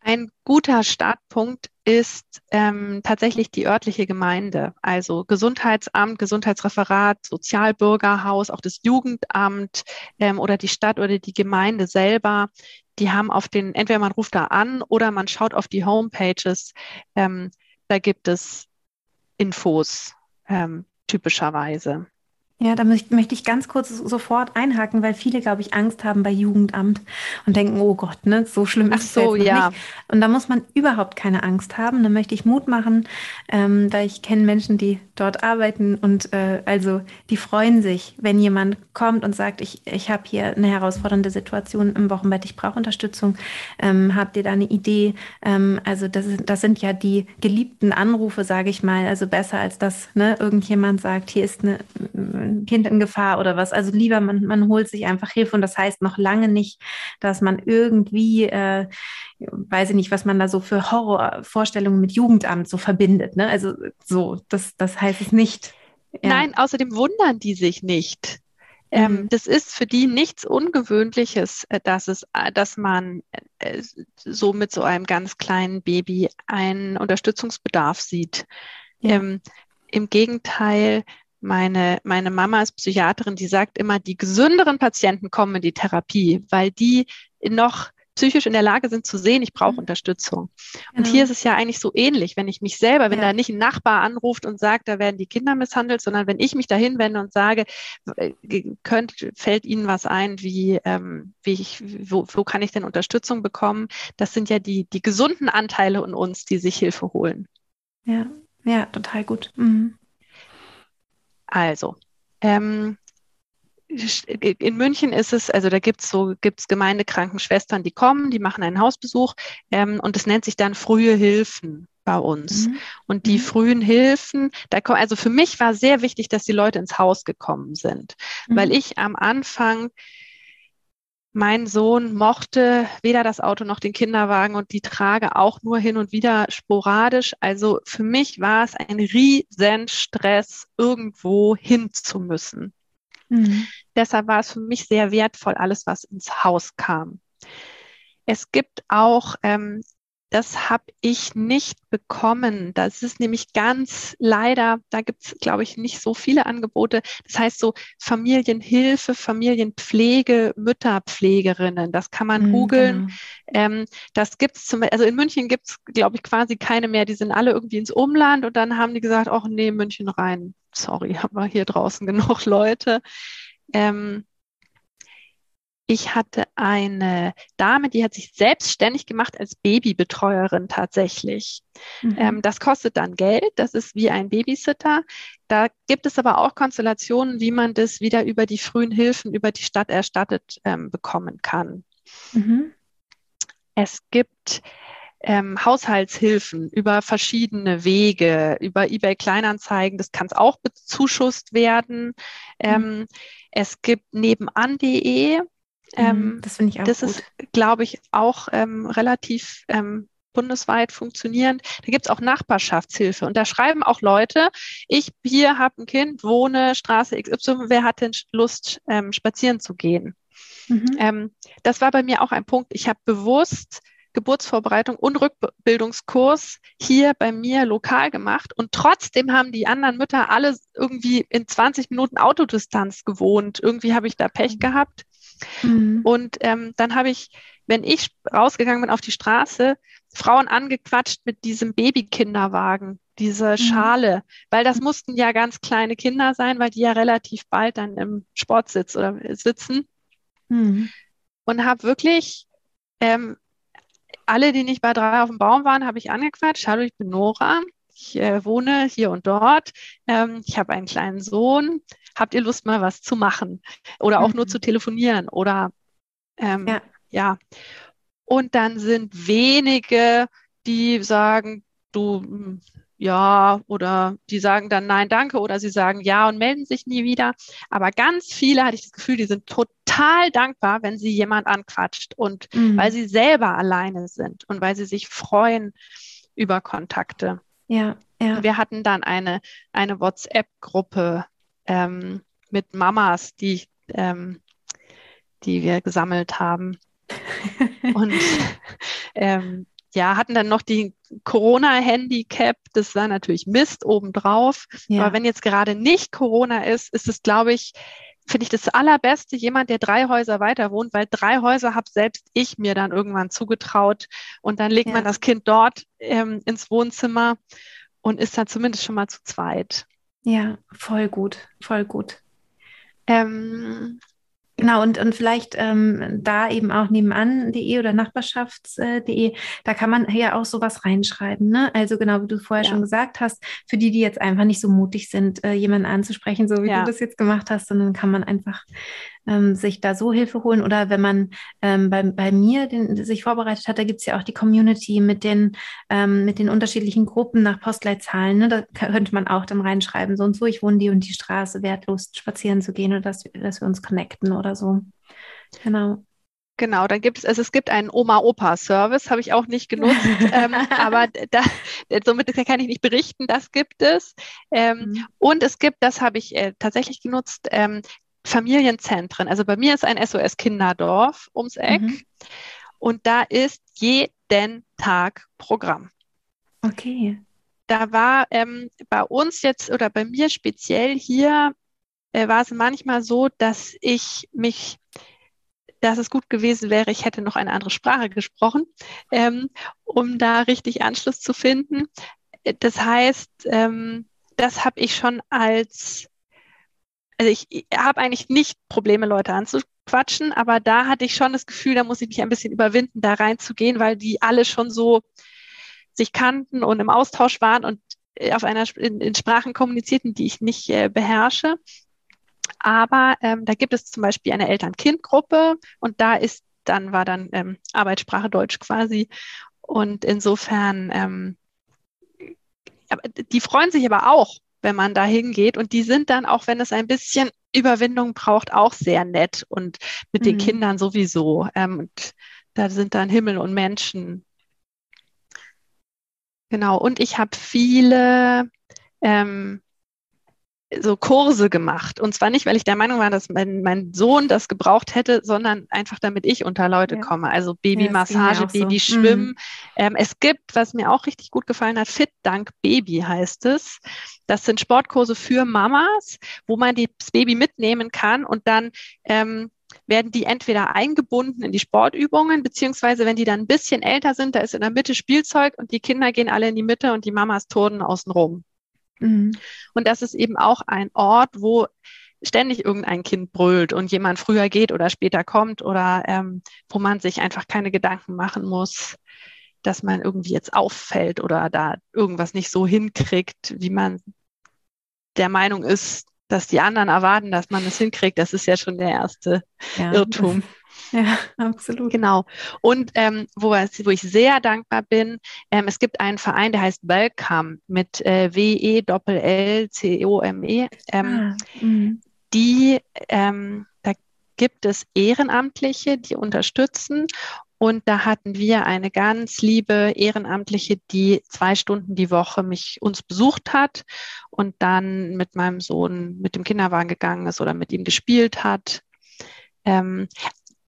Ein guter Startpunkt ist ähm, tatsächlich die örtliche Gemeinde, also Gesundheitsamt, Gesundheitsreferat, Sozialbürgerhaus, auch das Jugendamt ähm, oder die Stadt oder die Gemeinde selber. Die haben auf den, entweder man ruft da an oder man schaut auf die Homepages. Ähm, da gibt es Infos ähm, typischerweise. Ja, da möchte ich ganz kurz sofort einhaken, weil viele, glaube ich, Angst haben bei Jugendamt und denken, oh Gott, ne, so schlimm ist Ach so, es ja. nicht. Und da muss man überhaupt keine Angst haben. Da möchte ich Mut machen, ähm, weil ich kenne Menschen, die dort arbeiten und äh, also die freuen sich, wenn jemand kommt und sagt, ich, ich habe hier eine herausfordernde Situation im Wochenbett, ich brauche Unterstützung. Ähm, habt ihr da eine Idee? Ähm, also das, ist, das sind ja die geliebten Anrufe, sage ich mal. Also besser als dass ne, irgendjemand sagt, hier ist eine Kind in Gefahr oder was. Also lieber, man, man holt sich einfach Hilfe und das heißt noch lange nicht, dass man irgendwie, äh, weiß ich nicht, was man da so für Horrorvorstellungen mit Jugendamt so verbindet. Ne? Also so, das, das heißt es nicht. Ja. Nein, außerdem wundern die sich nicht. Ähm, mhm. das ist für die nichts Ungewöhnliches, äh, dass es, äh, dass man äh, so mit so einem ganz kleinen Baby einen Unterstützungsbedarf sieht. Ja. Ähm, Im Gegenteil, meine, meine Mama ist Psychiaterin, die sagt immer, die gesünderen Patienten kommen in die Therapie, weil die noch psychisch in der Lage sind zu sehen, ich brauche mhm. Unterstützung. Und hier ist es ja eigentlich so ähnlich, wenn ich mich selber, wenn ja. da nicht ein Nachbar anruft und sagt, da werden die Kinder misshandelt, sondern wenn ich mich dahin wende und sage, könnt, fällt Ihnen was ein, wie, ähm, wie ich, wo, wo kann ich denn Unterstützung bekommen? Das sind ja die, die gesunden Anteile in uns, die sich Hilfe holen. Ja, ja, total gut. Mhm. Also, ähm, in München ist es, also da gibt es so, gibt's Gemeindekrankenschwestern, die kommen, die machen einen Hausbesuch ähm, und es nennt sich dann frühe Hilfen bei uns. Mhm. Und die mhm. frühen Hilfen, da kommen, also für mich war sehr wichtig, dass die Leute ins Haus gekommen sind, mhm. weil ich am Anfang mein Sohn mochte weder das Auto noch den Kinderwagen und die Trage auch nur hin und wieder sporadisch. Also für mich war es ein Riesenstress, irgendwo hin zu müssen. Mhm. Deshalb war es für mich sehr wertvoll, alles, was ins Haus kam. Es gibt auch ähm, das habe ich nicht bekommen. Das ist nämlich ganz leider, da gibt es, glaube ich, nicht so viele Angebote. Das heißt so Familienhilfe, Familienpflege, Mütterpflegerinnen. Das kann man mhm, googeln. Genau. Ähm, das gibt es zum also in München gibt es, glaube ich, quasi keine mehr. Die sind alle irgendwie ins Umland und dann haben die gesagt, ach nee, München rein. Sorry, haben wir hier draußen genug Leute. Ähm, ich hatte eine Dame, die hat sich selbstständig gemacht als Babybetreuerin tatsächlich. Mhm. Ähm, das kostet dann Geld, das ist wie ein Babysitter. Da gibt es aber auch Konstellationen, wie man das wieder über die frühen Hilfen, über die Stadt erstattet ähm, bekommen kann. Mhm. Es gibt ähm, Haushaltshilfen über verschiedene Wege, über eBay Kleinanzeigen, das kann es auch bezuschusst werden. Mhm. es gibt nebenan.de, ähm, das finde ich auch Das gut. ist, glaube ich, auch ähm, relativ ähm, bundesweit funktionierend. Da gibt es auch Nachbarschaftshilfe. Und da schreiben auch Leute, ich hier habe ein Kind, wohne Straße XY, wer hat denn Lust, ähm, spazieren zu gehen? Mhm. Ähm, das war bei mir auch ein Punkt. Ich habe bewusst Geburtsvorbereitung und Rückbildungskurs hier bei mir lokal gemacht. Und trotzdem haben die anderen Mütter alle irgendwie in 20 Minuten Autodistanz gewohnt. Irgendwie habe ich da Pech mhm. gehabt. Mhm. Und ähm, dann habe ich, wenn ich rausgegangen bin auf die Straße, Frauen angequatscht mit diesem Babykinderwagen, diese mhm. Schale, weil das mussten ja ganz kleine Kinder sein, weil die ja relativ bald dann im Sportsitz oder sitzen. Mhm. Und habe wirklich ähm, alle, die nicht bei drei auf dem Baum waren, habe ich angequatscht. Hallo, ich bin Nora. Ich äh, wohne hier und dort. Ähm, ich habe einen kleinen Sohn. Habt ihr Lust, mal was zu machen? Oder auch mhm. nur zu telefonieren? Oder ähm, ja. ja. Und dann sind wenige, die sagen, du, hm, ja, oder die sagen dann nein, danke, oder sie sagen ja und melden sich nie wieder. Aber ganz viele hatte ich das Gefühl, die sind total dankbar, wenn sie jemand anquatscht und mhm. weil sie selber alleine sind und weil sie sich freuen über Kontakte. Ja, ja. Wir hatten dann eine, eine WhatsApp-Gruppe ähm, mit Mamas, die, ähm, die wir gesammelt haben. und ähm, ja, hatten dann noch die Corona-Handicap, das war natürlich Mist obendrauf. Ja. Aber wenn jetzt gerade nicht Corona ist, ist es, glaube ich, finde ich das allerbeste, jemand, der drei Häuser weiter wohnt, weil drei Häuser habe selbst ich mir dann irgendwann zugetraut. Und dann legt ja. man das Kind dort ähm, ins Wohnzimmer und ist dann zumindest schon mal zu zweit. Ja, voll gut, voll gut. Ähm, Genau, und, und vielleicht ähm, da eben auch nebenan.de oder nachbarschafts.de, da kann man ja auch sowas reinschreiben. Ne? Also genau, wie du vorher ja. schon gesagt hast, für die, die jetzt einfach nicht so mutig sind, äh, jemanden anzusprechen, so wie ja. du das jetzt gemacht hast, sondern kann man einfach ähm, sich da so Hilfe holen. Oder wenn man ähm, bei, bei mir den, sich vorbereitet hat, da gibt es ja auch die Community mit den, ähm, mit den unterschiedlichen Gruppen nach Postleitzahlen. Ne? Da könnte man auch dann reinschreiben, so und so, ich wohne die und die Straße, wertlos spazieren zu gehen oder dass, dass wir uns connecten oder so. Genau. Genau, dann gibt es, also es gibt einen Oma-Opa-Service, habe ich auch nicht genutzt, ähm, aber da, somit kann ich nicht berichten, das gibt es. Ähm, mhm. Und es gibt, das habe ich äh, tatsächlich genutzt, ähm, Familienzentren. Also bei mir ist ein SOS Kinderdorf ums Eck mhm. und da ist jeden Tag Programm. Okay. Da war ähm, bei uns jetzt oder bei mir speziell hier äh, war es manchmal so, dass ich mich dass es gut gewesen wäre, ich hätte noch eine andere Sprache gesprochen, ähm, um da richtig Anschluss zu finden. Das heißt, ähm, das habe ich schon als also ich, habe eigentlich nicht Probleme, Leute anzuquatschen, aber da hatte ich schon das Gefühl, da muss ich mich ein bisschen überwinden, da reinzugehen, weil die alle schon so sich kannten und im Austausch waren und äh, auf einer in, in Sprachen kommunizierten, die ich nicht äh, beherrsche. Aber ähm, da gibt es zum Beispiel eine Eltern-Kind-Gruppe und da ist dann war dann ähm, Arbeitssprache Deutsch quasi. Und insofern, ähm, die freuen sich aber auch, wenn man da hingeht. Und die sind dann, auch wenn es ein bisschen Überwindung braucht, auch sehr nett und mit mhm. den Kindern sowieso. Ähm, und da sind dann Himmel und Menschen. Genau. Und ich habe viele ähm, so Kurse gemacht. Und zwar nicht, weil ich der Meinung war, dass mein, mein Sohn das gebraucht hätte, sondern einfach, damit ich unter Leute ja. komme. Also Babymassage, ja, Babyschwimmen. So. Mhm. Ähm, es gibt, was mir auch richtig gut gefallen hat, Fit Dank Baby heißt es. Das sind Sportkurse für Mamas, wo man das Baby mitnehmen kann und dann ähm, werden die entweder eingebunden in die Sportübungen, beziehungsweise wenn die dann ein bisschen älter sind, da ist in der Mitte Spielzeug und die Kinder gehen alle in die Mitte und die Mamas turnen außen rum. Mhm. Und das ist eben auch ein Ort, wo ständig irgendein Kind brüllt und jemand früher geht oder später kommt oder ähm, wo man sich einfach keine Gedanken machen muss, dass man irgendwie jetzt auffällt oder da irgendwas nicht so hinkriegt, wie man der Meinung ist, dass die anderen erwarten, dass man es hinkriegt. Das ist ja schon der erste ja. Irrtum. Ja, absolut. Genau. Und ähm, wo, wo ich sehr dankbar bin, ähm, es gibt einen Verein, der heißt Welcome mit äh, W-E-L-L-C-O-M-E. Ähm, ah, mhm. die, ähm, da gibt es Ehrenamtliche, die unterstützen Und da hatten wir eine ganz liebe Ehrenamtliche, die zwei Stunden die Woche mich uns besucht hat und dann mit meinem Sohn mit dem Kinderwagen gegangen ist oder mit ihm gespielt hat. Ähm,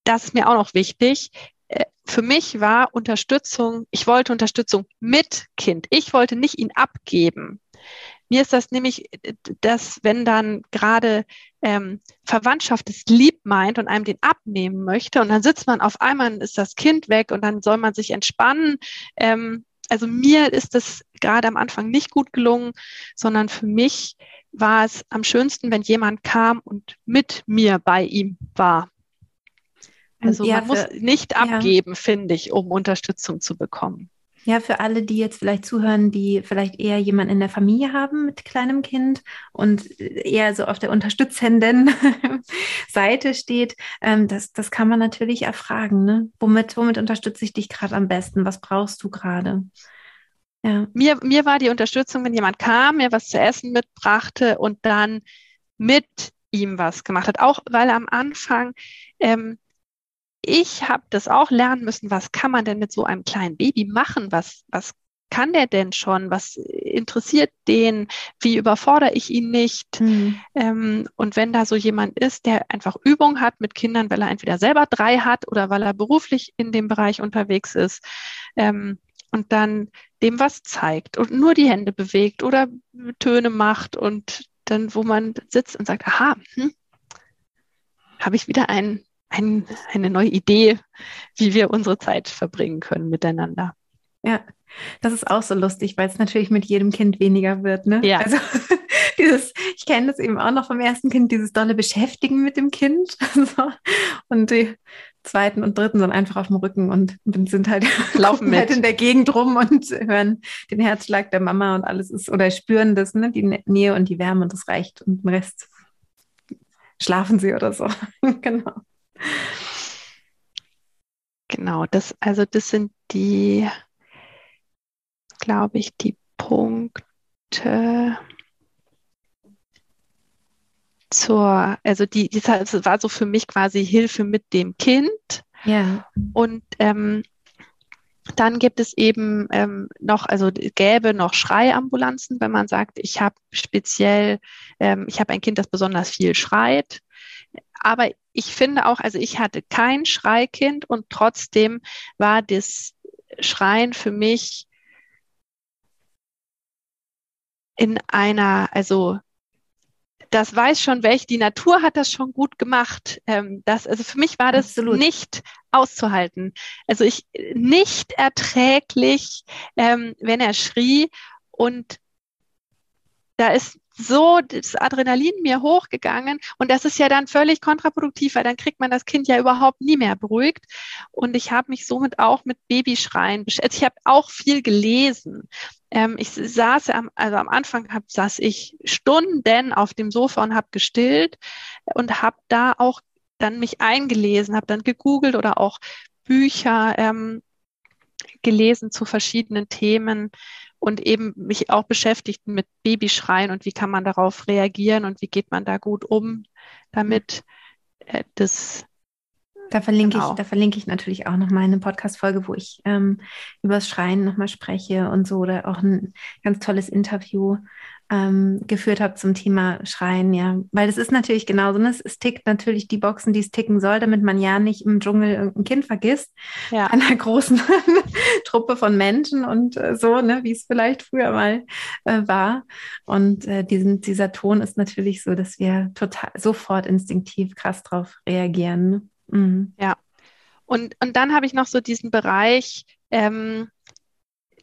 das ist mir auch noch wichtig. Äh, für mich war Unterstützung, ich wollte Unterstützung mit Kind. Ich wollte nicht ihn abgeben. Mir ist das nämlich, dass wenn dann gerade ähm, Verwandtschaft es lieb meint und einem den abnehmen möchte und dann sitzt man auf einmal, ist das Kind weg und dann soll man sich entspannen. Ähm, also mir ist das gerade am Anfang nicht gut gelungen, sondern für mich war es am schönsten, wenn jemand kam und mit mir bei ihm war. Also ja, man für, muss nicht abgeben, ja. finde ich, um Unterstützung zu bekommen. Ja, für alle, die jetzt vielleicht zuhören, die vielleicht eher jemanden in der Familie haben mit kleinem Kind und eher so auf der unterstützenden Seite steht, ähm, das, das kann man natürlich erfragen. Ne? Womit, womit unterstütze ich dich gerade am besten? Was brauchst du gerade? Ja. Mir, mir war die Unterstützung, wenn jemand kam, mir was zu essen mitbrachte und dann mit ihm was gemacht hat. Auch weil am Anfang ähm, ich habe das auch lernen müssen, was kann man denn mit so einem kleinen Baby machen? Was, was kann der denn schon? Was interessiert den? Wie überfordere ich ihn nicht? Mhm. Ähm, und wenn da so jemand ist, der einfach Übung hat mit Kindern, weil er entweder selber drei hat oder weil er beruflich in dem Bereich unterwegs ist, ähm, und dann dem was zeigt und nur die Hände bewegt oder Töne macht und dann, wo man sitzt und sagt, aha, hm, habe ich wieder einen ein, eine neue Idee, wie wir unsere Zeit verbringen können miteinander. Ja, das ist auch so lustig, weil es natürlich mit jedem Kind weniger wird. Ne? Ja. Also dieses, ich kenne das eben auch noch vom ersten Kind, dieses dolle Beschäftigen mit dem Kind. So. Und die zweiten und dritten sind einfach auf dem Rücken und, und sind halt, Laufen halt in der Gegend rum und hören den Herzschlag der Mama und alles ist, oder spüren das, ne? die Nähe und die Wärme und das reicht. Und den Rest schlafen sie oder so. genau. Genau, das, also das sind die, glaube ich, die Punkte zur, also die, die das war so für mich quasi Hilfe mit dem Kind. Ja. Und ähm, dann gibt es eben ähm, noch, also gäbe noch Schreiambulanzen, wenn man sagt, ich habe speziell, ähm, ich habe ein Kind, das besonders viel schreit. Aber ich finde auch, also ich hatte kein Schreikind und trotzdem war das Schreien für mich in einer, also das weiß schon welch, die Natur hat das schon gut gemacht. Ähm, das, also für mich war das Absolut. nicht auszuhalten. Also ich nicht erträglich, ähm, wenn er schrie und da ist so das Adrenalin mir hochgegangen und das ist ja dann völlig kontraproduktiv, weil dann kriegt man das Kind ja überhaupt nie mehr beruhigt und ich habe mich somit auch mit Babyschreien beschäftigt. Ich habe auch viel gelesen. Ähm, ich saß am, also am Anfang hab, saß ich Stunden auf dem Sofa und habe gestillt und habe da auch dann mich eingelesen, habe dann gegoogelt oder auch Bücher ähm, gelesen zu verschiedenen Themen und eben mich auch beschäftigt mit Babyschreien und wie kann man darauf reagieren und wie geht man da gut um, damit äh, das da verlinke genau. ich, da verlinke ich natürlich auch noch mal eine Podcast-Folge, wo ich ähm, über das Schreien nochmal spreche und so, oder auch ein ganz tolles Interview ähm, geführt habe zum Thema Schreien, ja. Weil es ist natürlich genauso, ne? es, es tickt natürlich die Boxen, die es ticken soll, damit man ja nicht im Dschungel irgendein Kind vergisst. Ja. Einer großen Truppe von Menschen und äh, so, ne, wie es vielleicht früher mal äh, war. Und äh, diesen, dieser Ton ist natürlich so, dass wir total sofort instinktiv krass drauf reagieren. Ne? Mhm. Ja. Und, und dann habe ich noch so diesen Bereich, ähm,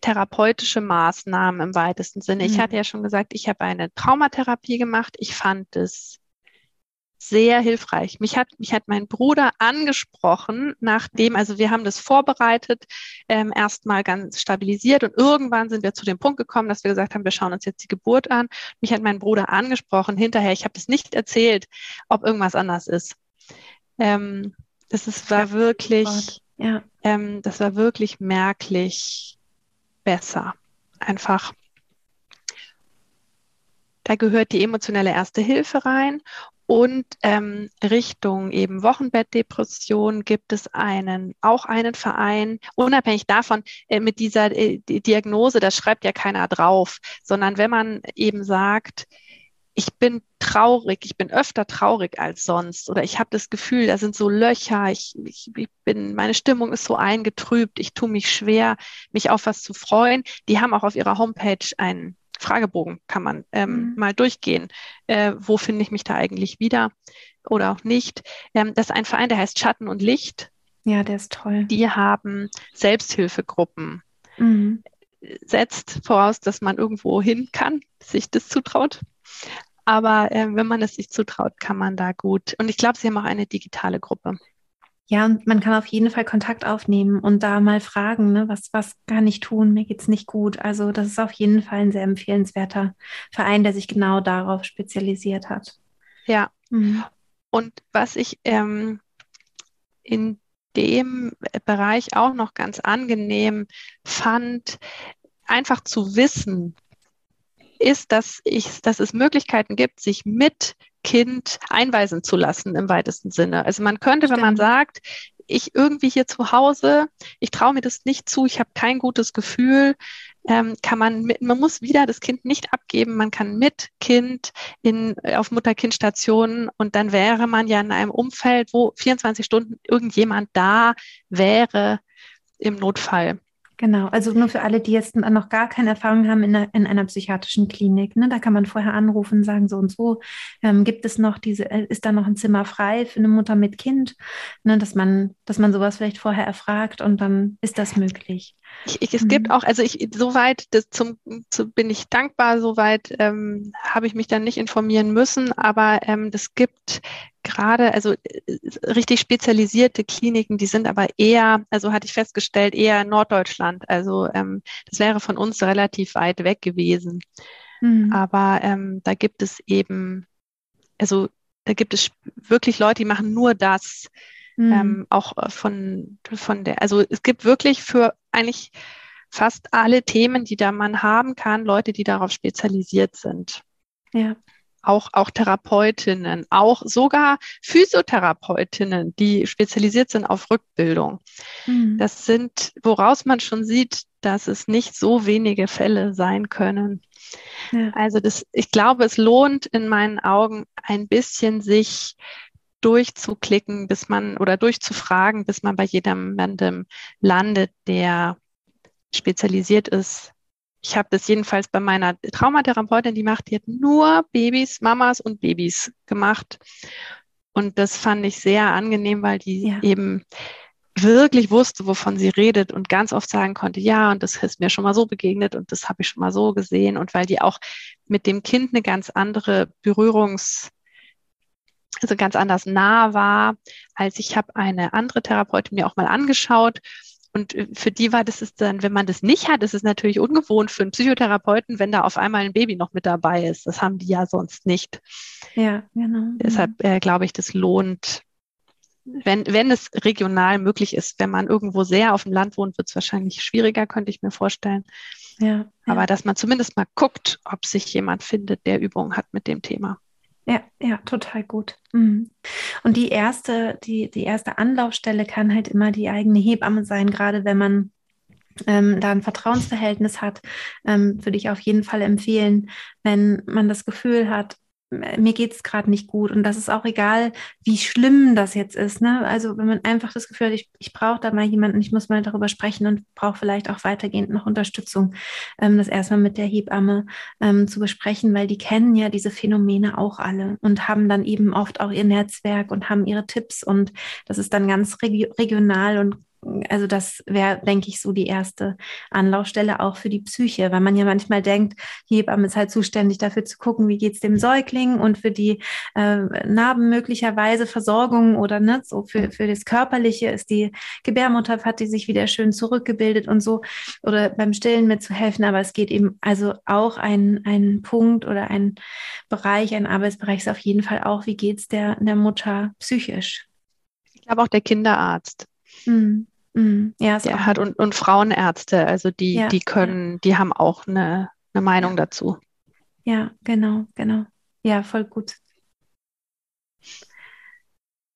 therapeutische Maßnahmen im weitesten Sinne. Mhm. Ich hatte ja schon gesagt, ich habe eine Traumatherapie gemacht. Ich fand es sehr hilfreich. Mich hat, mich hat mein Bruder angesprochen, nachdem, also wir haben das vorbereitet, ähm, erstmal ganz stabilisiert und irgendwann sind wir zu dem Punkt gekommen, dass wir gesagt haben, wir schauen uns jetzt die Geburt an. Mich hat mein Bruder angesprochen, hinterher, ich habe das nicht erzählt, ob irgendwas anders ist. Ähm, das ist, war wirklich, ja. ähm, das war wirklich merklich, besser. Einfach, da gehört die emotionelle Erste Hilfe rein Und ähm, Richtung eben Wochenbettdepression gibt es einen, auch einen Verein, unabhängig davon, äh, mit dieser äh, Diagnose, das schreibt ja keiner drauf, sondern wenn man eben sagt, ich bin traurig, ich bin öfter traurig als sonst oder ich habe das Gefühl, da sind so Löcher, ich, ich, ich, bin, meine Stimmung ist so eingetrübt, ich tue mich schwer, mich auf was zu freuen. Die haben auch auf ihrer Homepage einen Fragebogen, kann man ähm, mhm. mal durchgehen. Äh, wo finde ich mich da eigentlich wieder oder auch nicht? Ähm, das ist ein Verein, der heißt Schatten und Licht. Ja, der ist toll. Die haben Selbsthilfegruppen. Mhm. Setzt voraus, dass man irgendwo hin kann, sich das zutraut. Aber äh, wenn man es sich zutraut, kann man da gut. Und ich glaube, sie haben auch eine digitale Gruppe. Ja, und man kann auf jeden Fall Kontakt aufnehmen und da mal fragen, ne, was, was kann ich tun? Mir geht's nicht gut. Also, das ist auf jeden Fall ein sehr empfehlenswerter Verein, der sich genau darauf spezialisiert hat. Ja. Mhm. Und was ich ähm, in dem Bereich auch noch ganz angenehm fand, einfach zu wissen, ist, dass, ich, dass es Möglichkeiten gibt, sich mit Kind einweisen zu lassen im weitesten Sinne. Also man könnte, Stimmt. wenn man sagt, ich irgendwie hier zu Hause, ich traue mir das nicht zu, ich habe kein gutes Gefühl, ähm, kann man mit, man muss wieder das Kind nicht abgeben, man kann mit Kind in, auf Mutter-Kind-Stationen und dann wäre man ja in einem Umfeld, wo 24 Stunden irgendjemand da wäre im Notfall. Genau, also nur für alle, die jetzt noch gar keine Erfahrung haben in einer, in einer psychiatrischen Klinik. Ne? Da kann man vorher anrufen und sagen, so und so, ähm, gibt es noch diese, äh, ist da noch ein Zimmer frei für eine Mutter mit Kind? Ne? Dass man, dass man sowas vielleicht vorher erfragt und dann ist das möglich. Ich, ich, es mhm. gibt auch, also ich, soweit, das zum, zu, bin ich dankbar, soweit ähm, habe ich mich dann nicht informieren müssen, aber ähm, das gibt gerade, also äh, richtig spezialisierte Kliniken, die sind aber eher, also hatte ich festgestellt, eher Norddeutschland. Also ähm, das wäre von uns relativ weit weg gewesen. Mhm. Aber ähm, da gibt es eben, also da gibt es wirklich Leute, die machen nur das. Mhm. Ähm, auch äh, von, von der, also es gibt wirklich für eigentlich fast alle Themen, die da man haben kann, Leute, die darauf spezialisiert sind. Ja. Auch, auch Therapeutinnen, auch sogar Physiotherapeutinnen, die spezialisiert sind auf Rückbildung. Mhm. Das sind, woraus man schon sieht, dass es nicht so wenige Fälle sein können. Ja. Also das, ich glaube, es lohnt in meinen Augen ein bisschen sich durchzuklicken, bis man oder durchzufragen, bis man bei jemandem landet, der spezialisiert ist. Ich habe das jedenfalls bei meiner Traumatherapeutin, die macht, die hat nur Babys, Mamas und Babys gemacht. Und das fand ich sehr angenehm, weil die ja. eben wirklich wusste, wovon sie redet und ganz oft sagen konnte, ja, und das ist mir schon mal so begegnet und das habe ich schon mal so gesehen und weil die auch mit dem Kind eine ganz andere Berührungs- also ganz anders nah war, als ich habe eine andere Therapeutin mir auch mal angeschaut. Und äh, für die war das ist dann, wenn man das nicht hat, ist es natürlich ungewohnt für einen Psychotherapeuten, wenn da auf einmal ein Baby noch mit dabei ist. Das haben die ja sonst nicht. Ja, genau. Deshalb äh, glaube ich, das lohnt, wenn, wenn es regional möglich ist. Wenn man irgendwo sehr auf dem Land wohnt, wird es wahrscheinlich schwieriger, könnte ich mir vorstellen. Ja, Aber ja. dass man zumindest mal guckt, ob sich jemand findet, der Übung hat mit dem Thema. Ja, ja, total gut. Mhm. Und die erste, die, die erste Anlaufstelle kann halt immer die eigene Hebamme sein, gerade wenn man ähm, da ein Vertrauensverhältnis hat, ähm, würde ich auf jeden Fall empfehlen, wenn man das Gefühl hat, mir geht es gerade nicht gut. Und das ist auch egal, wie schlimm das jetzt ist. Ne? Also wenn man einfach das Gefühl hat, ich, ich brauche da mal jemanden, ich muss mal darüber sprechen und brauche vielleicht auch weitergehend noch Unterstützung, ähm, das erstmal mit der Hebamme ähm, zu besprechen, weil die kennen ja diese Phänomene auch alle und haben dann eben oft auch ihr Netzwerk und haben ihre Tipps und das ist dann ganz regional und also das wäre, denke ich, so die erste Anlaufstelle auch für die Psyche, weil man ja manchmal denkt, die Hebamme ist halt zuständig dafür zu gucken, wie geht's dem Säugling und für die äh, Narben möglicherweise Versorgung oder ne, so für, für das Körperliche ist die Gebärmutter, hat die sich wieder schön zurückgebildet und so oder beim Stillen mitzuhelfen, aber es geht eben also auch ein, ein Punkt oder ein Bereich, ein Arbeitsbereich ist auf jeden Fall auch, wie geht's der, der Mutter psychisch. Ich glaube auch der Kinderarzt. Hm. Mhm. Ja, der hat und, und Frauenärzte, also die, ja. die können, die haben auch eine, eine Meinung dazu. Ja, genau, genau. Ja, voll gut.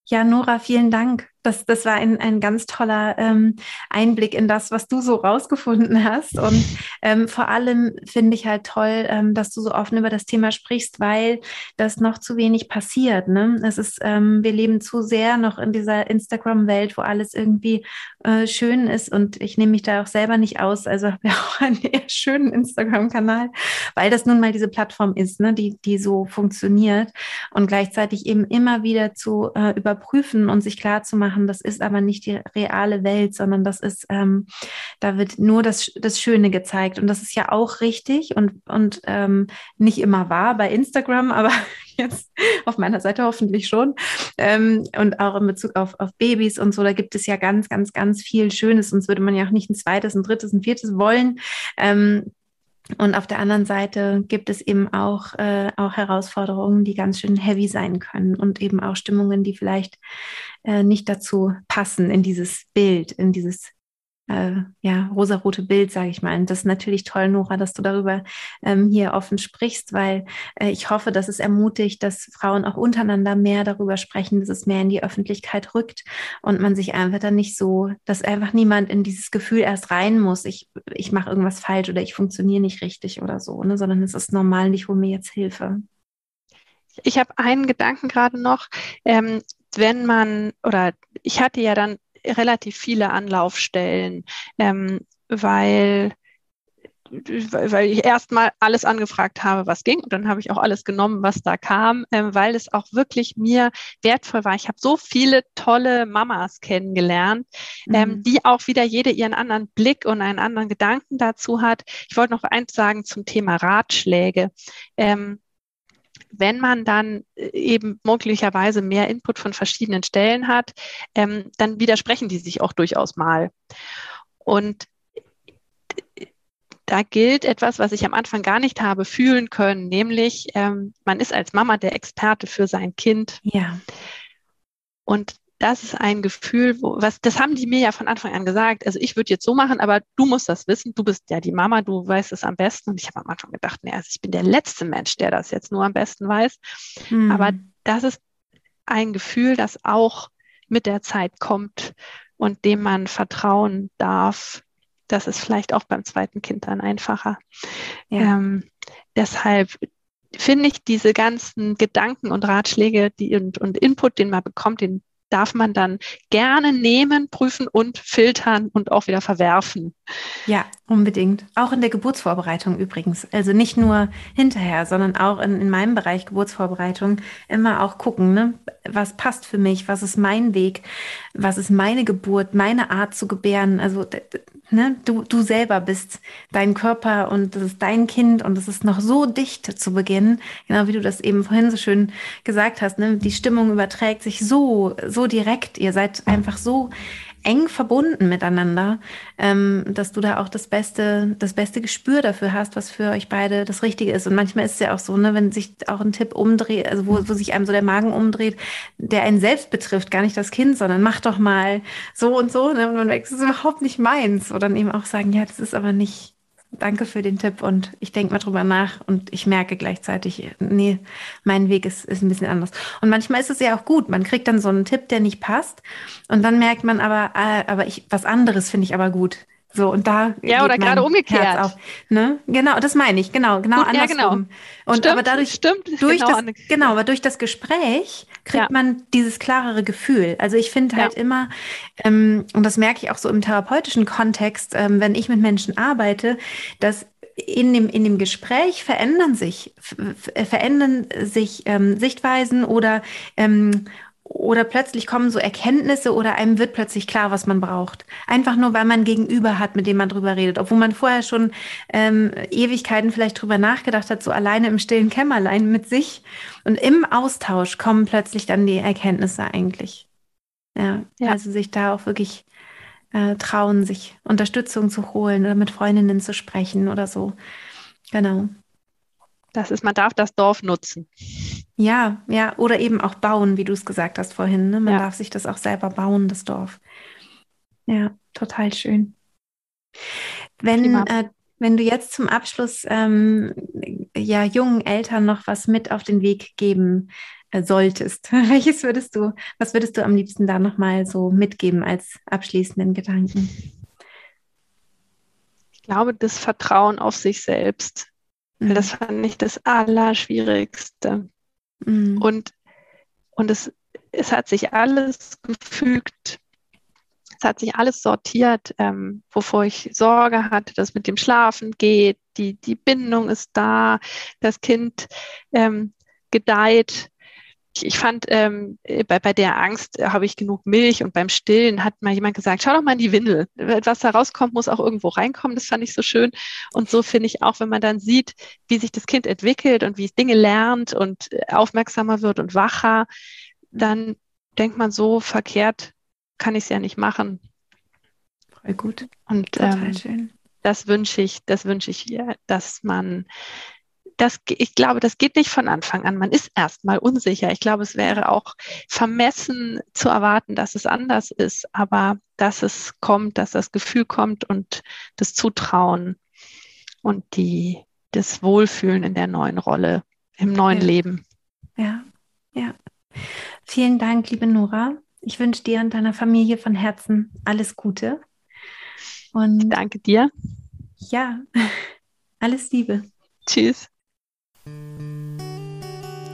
Ja, Nora, vielen Dank. Das, das war ein, ein ganz toller ähm, Einblick in das, was du so rausgefunden hast. Und ähm, vor allem finde ich halt toll, ähm, dass du so offen über das Thema sprichst, weil das noch zu wenig passiert. Ne? Es ist, ähm, wir leben zu sehr noch in dieser Instagram-Welt, wo alles irgendwie äh, schön ist. Und ich nehme mich da auch selber nicht aus. Also habe ja auch einen eher schönen Instagram-Kanal, weil das nun mal diese Plattform ist, ne? die, die so funktioniert. Und gleichzeitig eben immer wieder zu äh, überprüfen und sich klar zu machen, machen. Das ist aber nicht die reale Welt, sondern das ist, ähm, da wird nur das, das Schöne gezeigt. Und das ist ja auch richtig und, und ähm, nicht immer wahr bei Instagram, aber jetzt auf meiner Seite hoffentlich schon. Ähm, und auch in Bezug auf, auf Babys und so, da gibt es ja ganz, ganz, ganz viel Schönes. Sonst würde man ja auch nicht ein zweites, ein drittes, ein viertes wollen. Ähm, und auf der anderen Seite gibt es eben auch, äh, auch Herausforderungen, die ganz schön heavy sein können und eben auch Stimmungen, die vielleicht äh, nicht dazu passen in dieses Bild, in dieses äh, ja, rosarote Bild, sage ich mal. Und das ist natürlich toll, Nora, dass du darüber ähm, hier offen sprichst, weil äh, ich hoffe, dass es ermutigt, dass Frauen auch untereinander mehr darüber sprechen, dass es mehr in die Öffentlichkeit rückt und man sich einfach dann nicht so, dass einfach niemand in dieses Gefühl erst rein muss, ich, ich mache irgendwas falsch oder ich funktioniere nicht richtig oder so, ne, sondern es ist normal, ich hole mir jetzt Hilfe. Ich habe einen Gedanken gerade noch. Ähm, wenn man, oder ich hatte ja dann relativ viele Anlaufstellen, ähm, weil weil ich erstmal alles angefragt habe, was ging. Und dann habe ich auch alles genommen, was da kam, ähm, weil es auch wirklich mir wertvoll war. Ich habe so viele tolle Mamas kennengelernt, ähm, mhm. die auch wieder jede ihren anderen Blick und einen anderen Gedanken dazu hat. Ich wollte noch eins sagen zum Thema Ratschläge. Ähm, wenn man dann äh, eben möglicherweise mehr Input von verschiedenen Stellen hat, ähm, dann widersprechen die sich auch durchaus mal. Und äh, da gilt etwas, was ich am Anfang gar nicht habe fühlen können, nämlich ähm, man ist als Mama der Experte für sein Kind. Ja. Und das ist ein Gefühl, wo, was, das haben die mir ja von Anfang an gesagt. Also ich würde jetzt so machen, aber du musst das wissen. Du bist ja die Mama, du weißt es am besten. Und ich habe am Anfang gedacht, nee, also ich bin der letzte Mensch, der das jetzt nur am besten weiß. Hm. Aber das ist ein Gefühl, das auch mit der Zeit kommt und dem man vertrauen darf. Das ist vielleicht auch beim zweiten Kind dann einfacher. Ja. Ähm, deshalb finde ich diese ganzen Gedanken und Ratschläge die, und, und Input, den man bekommt, den darf man dann gerne nehmen, prüfen und filtern und auch wieder verwerfen. Ja, unbedingt. Auch in der Geburtsvorbereitung übrigens. Also nicht nur hinterher, sondern auch in, in meinem Bereich Geburtsvorbereitung immer auch gucken, ne? was passt für mich, was ist mein Weg, was ist meine Geburt, meine Art zu gebären. Also ne? du, du selber bist dein Körper und das ist dein Kind und es ist noch so dicht zu Beginn, genau wie du das eben vorhin so schön gesagt hast. Ne? Die Stimmung überträgt sich so, so direkt. Ihr seid einfach so eng verbunden miteinander, ähm, dass du da auch das beste, das beste Gespür dafür hast, was für euch beide das Richtige ist. Und manchmal ist es ja auch so, ne, wenn sich auch ein Tipp umdreht, also wo, wo sich einem so der Magen umdreht, der einen selbst betrifft, gar nicht das Kind, sondern mach doch mal so und so, ne, und man merkt, das ist überhaupt nicht meins. Oder dann eben auch sagen, ja, das ist aber nicht, danke für den Tipp und ich denke mal drüber nach und ich merke gleichzeitig, nee, mein Weg ist, ist ein bisschen anders. Und manchmal ist es ja auch gut, man kriegt dann so einen Tipp, der nicht passt und dann merkt man aber, äh, aber ich, was anderes finde ich aber gut. So, und da. Ja, oder gerade umgekehrt. Auf, ne? Genau, das meine ich, genau, genau Gut, andersrum. Ja, genau. Und stimmt, aber dadurch, stimmt, durch genau, das, genau, aber durch das Gespräch kriegt ja. man dieses klarere Gefühl. Also ich finde halt ja. immer, ähm, und das merke ich auch so im therapeutischen Kontext, ähm, wenn ich mit Menschen arbeite, dass in dem, in dem Gespräch verändern sich, verändern sich ähm, Sichtweisen oder, ähm, oder plötzlich kommen so Erkenntnisse oder einem wird plötzlich klar, was man braucht. Einfach nur, weil man Gegenüber hat, mit dem man drüber redet. Obwohl man vorher schon ähm, Ewigkeiten vielleicht drüber nachgedacht hat, so alleine im stillen Kämmerlein mit sich. Und im Austausch kommen plötzlich dann die Erkenntnisse eigentlich. Ja, ja. also sich da auch wirklich äh, trauen, sich Unterstützung zu holen oder mit Freundinnen zu sprechen oder so. Genau. Das ist, man darf das Dorf nutzen. Ja, ja, oder eben auch bauen, wie du es gesagt hast vorhin. Ne? Man ja. darf sich das auch selber bauen, das Dorf. Ja, total schön. Wenn, äh, wenn du jetzt zum Abschluss ähm, ja jungen Eltern noch was mit auf den Weg geben äh, solltest? Welches würdest du, was würdest du am liebsten da nochmal so mitgeben als abschließenden Gedanken? Ich glaube, das Vertrauen auf sich selbst. Mhm. Das fand ich das Allerschwierigste. Mhm. Und, und es, es hat sich alles gefügt. Es hat sich alles sortiert, ähm, wovor ich Sorge hatte, dass mit dem Schlafen geht, die, die Bindung ist da, das Kind ähm, gedeiht. Ich, fand, ähm, bei, bei der Angst äh, habe ich genug Milch und beim Stillen hat mal jemand gesagt, schau doch mal in die Windel. Was da rauskommt, muss auch irgendwo reinkommen. Das fand ich so schön. Und so finde ich auch, wenn man dann sieht, wie sich das Kind entwickelt und wie es Dinge lernt und äh, aufmerksamer wird und wacher, dann denkt man so verkehrt, kann ich es ja nicht machen. Voll gut. Und ähm, das wünsche ich, das wünsche ich, dass man das, ich glaube, das geht nicht von Anfang an. Man ist erstmal unsicher. Ich glaube, es wäre auch vermessen zu erwarten, dass es anders ist, aber dass es kommt, dass das Gefühl kommt und das Zutrauen und die, das Wohlfühlen in der neuen Rolle, im neuen ja. Leben. Ja, ja. Vielen Dank, liebe Nora. Ich wünsche dir und deiner Familie von Herzen alles Gute. Und ich danke dir. Ja, alles Liebe. Tschüss.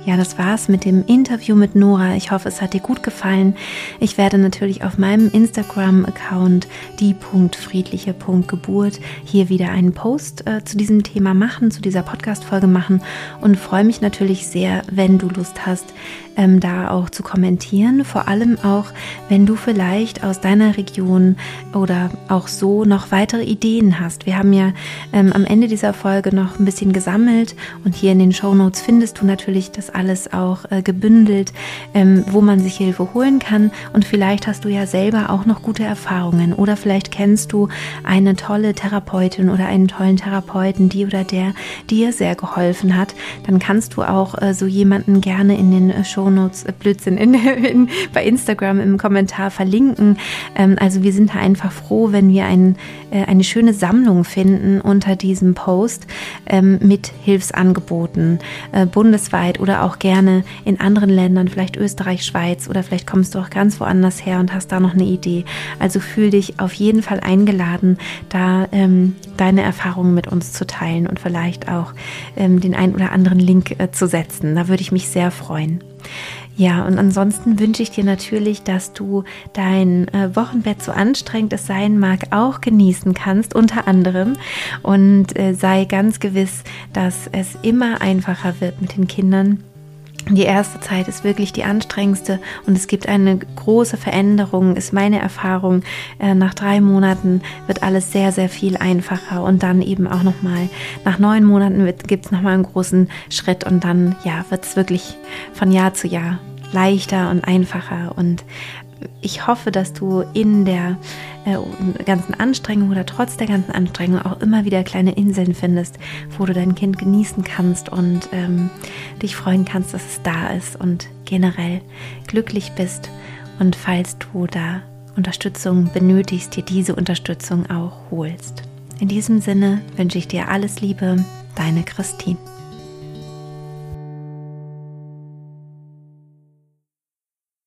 Ja, das war's mit dem Interview mit Nora. Ich hoffe, es hat dir gut gefallen. Ich werde natürlich auf meinem Instagram-Account die.friedliche.geburt hier wieder einen Post äh, zu diesem Thema machen, zu dieser Podcast-Folge machen und freue mich natürlich sehr, wenn du Lust hast, ähm, da auch zu kommentieren. Vor allem auch, wenn du vielleicht aus deiner Region oder auch so noch weitere Ideen hast. Wir haben ja ähm, am Ende dieser Folge noch ein bisschen gesammelt und hier in den Show Notes findest du natürlich das alles auch äh, gebündelt, ähm, wo man sich Hilfe holen kann. Und vielleicht hast du ja selber auch noch gute Erfahrungen oder vielleicht kennst du eine tolle Therapeutin oder einen tollen Therapeuten, die oder der dir sehr geholfen hat. Dann kannst du auch äh, so jemanden gerne in den äh, Show Shownotes, äh, Blödsinn, in, in, bei Instagram im Kommentar verlinken. Ähm, also wir sind da einfach froh, wenn wir ein, äh, eine schöne Sammlung finden unter diesem Post ähm, mit Hilfsangeboten äh, bundesweit oder auch gerne in anderen Ländern, vielleicht Österreich, Schweiz oder vielleicht kommst du auch ganz woanders her und hast da noch eine Idee. Also fühl dich auf jeden Fall eingeladen, da ähm, deine Erfahrungen mit uns zu teilen und vielleicht auch ähm, den ein oder anderen Link äh, zu setzen. Da würde ich mich sehr freuen. Ja, und ansonsten wünsche ich dir natürlich, dass du dein äh, Wochenbett so anstrengend es sein mag, auch genießen kannst, unter anderem. Und äh, sei ganz gewiss, dass es immer einfacher wird mit den Kindern. Die erste Zeit ist wirklich die anstrengendste und es gibt eine große Veränderung, ist meine Erfahrung. Äh, nach drei Monaten wird alles sehr, sehr viel einfacher und dann eben auch nochmal nach neun Monaten gibt es nochmal einen großen Schritt und dann ja, wird es wirklich von Jahr zu Jahr leichter und einfacher. Und ich hoffe, dass du in der äh, ganzen Anstrengung oder trotz der ganzen Anstrengung auch immer wieder kleine Inseln findest, wo du dein Kind genießen kannst und ähm, dich freuen kannst, dass es da ist und generell glücklich bist. Und falls du da Unterstützung benötigst, dir diese Unterstützung auch holst. In diesem Sinne wünsche ich dir alles Liebe, deine Christine.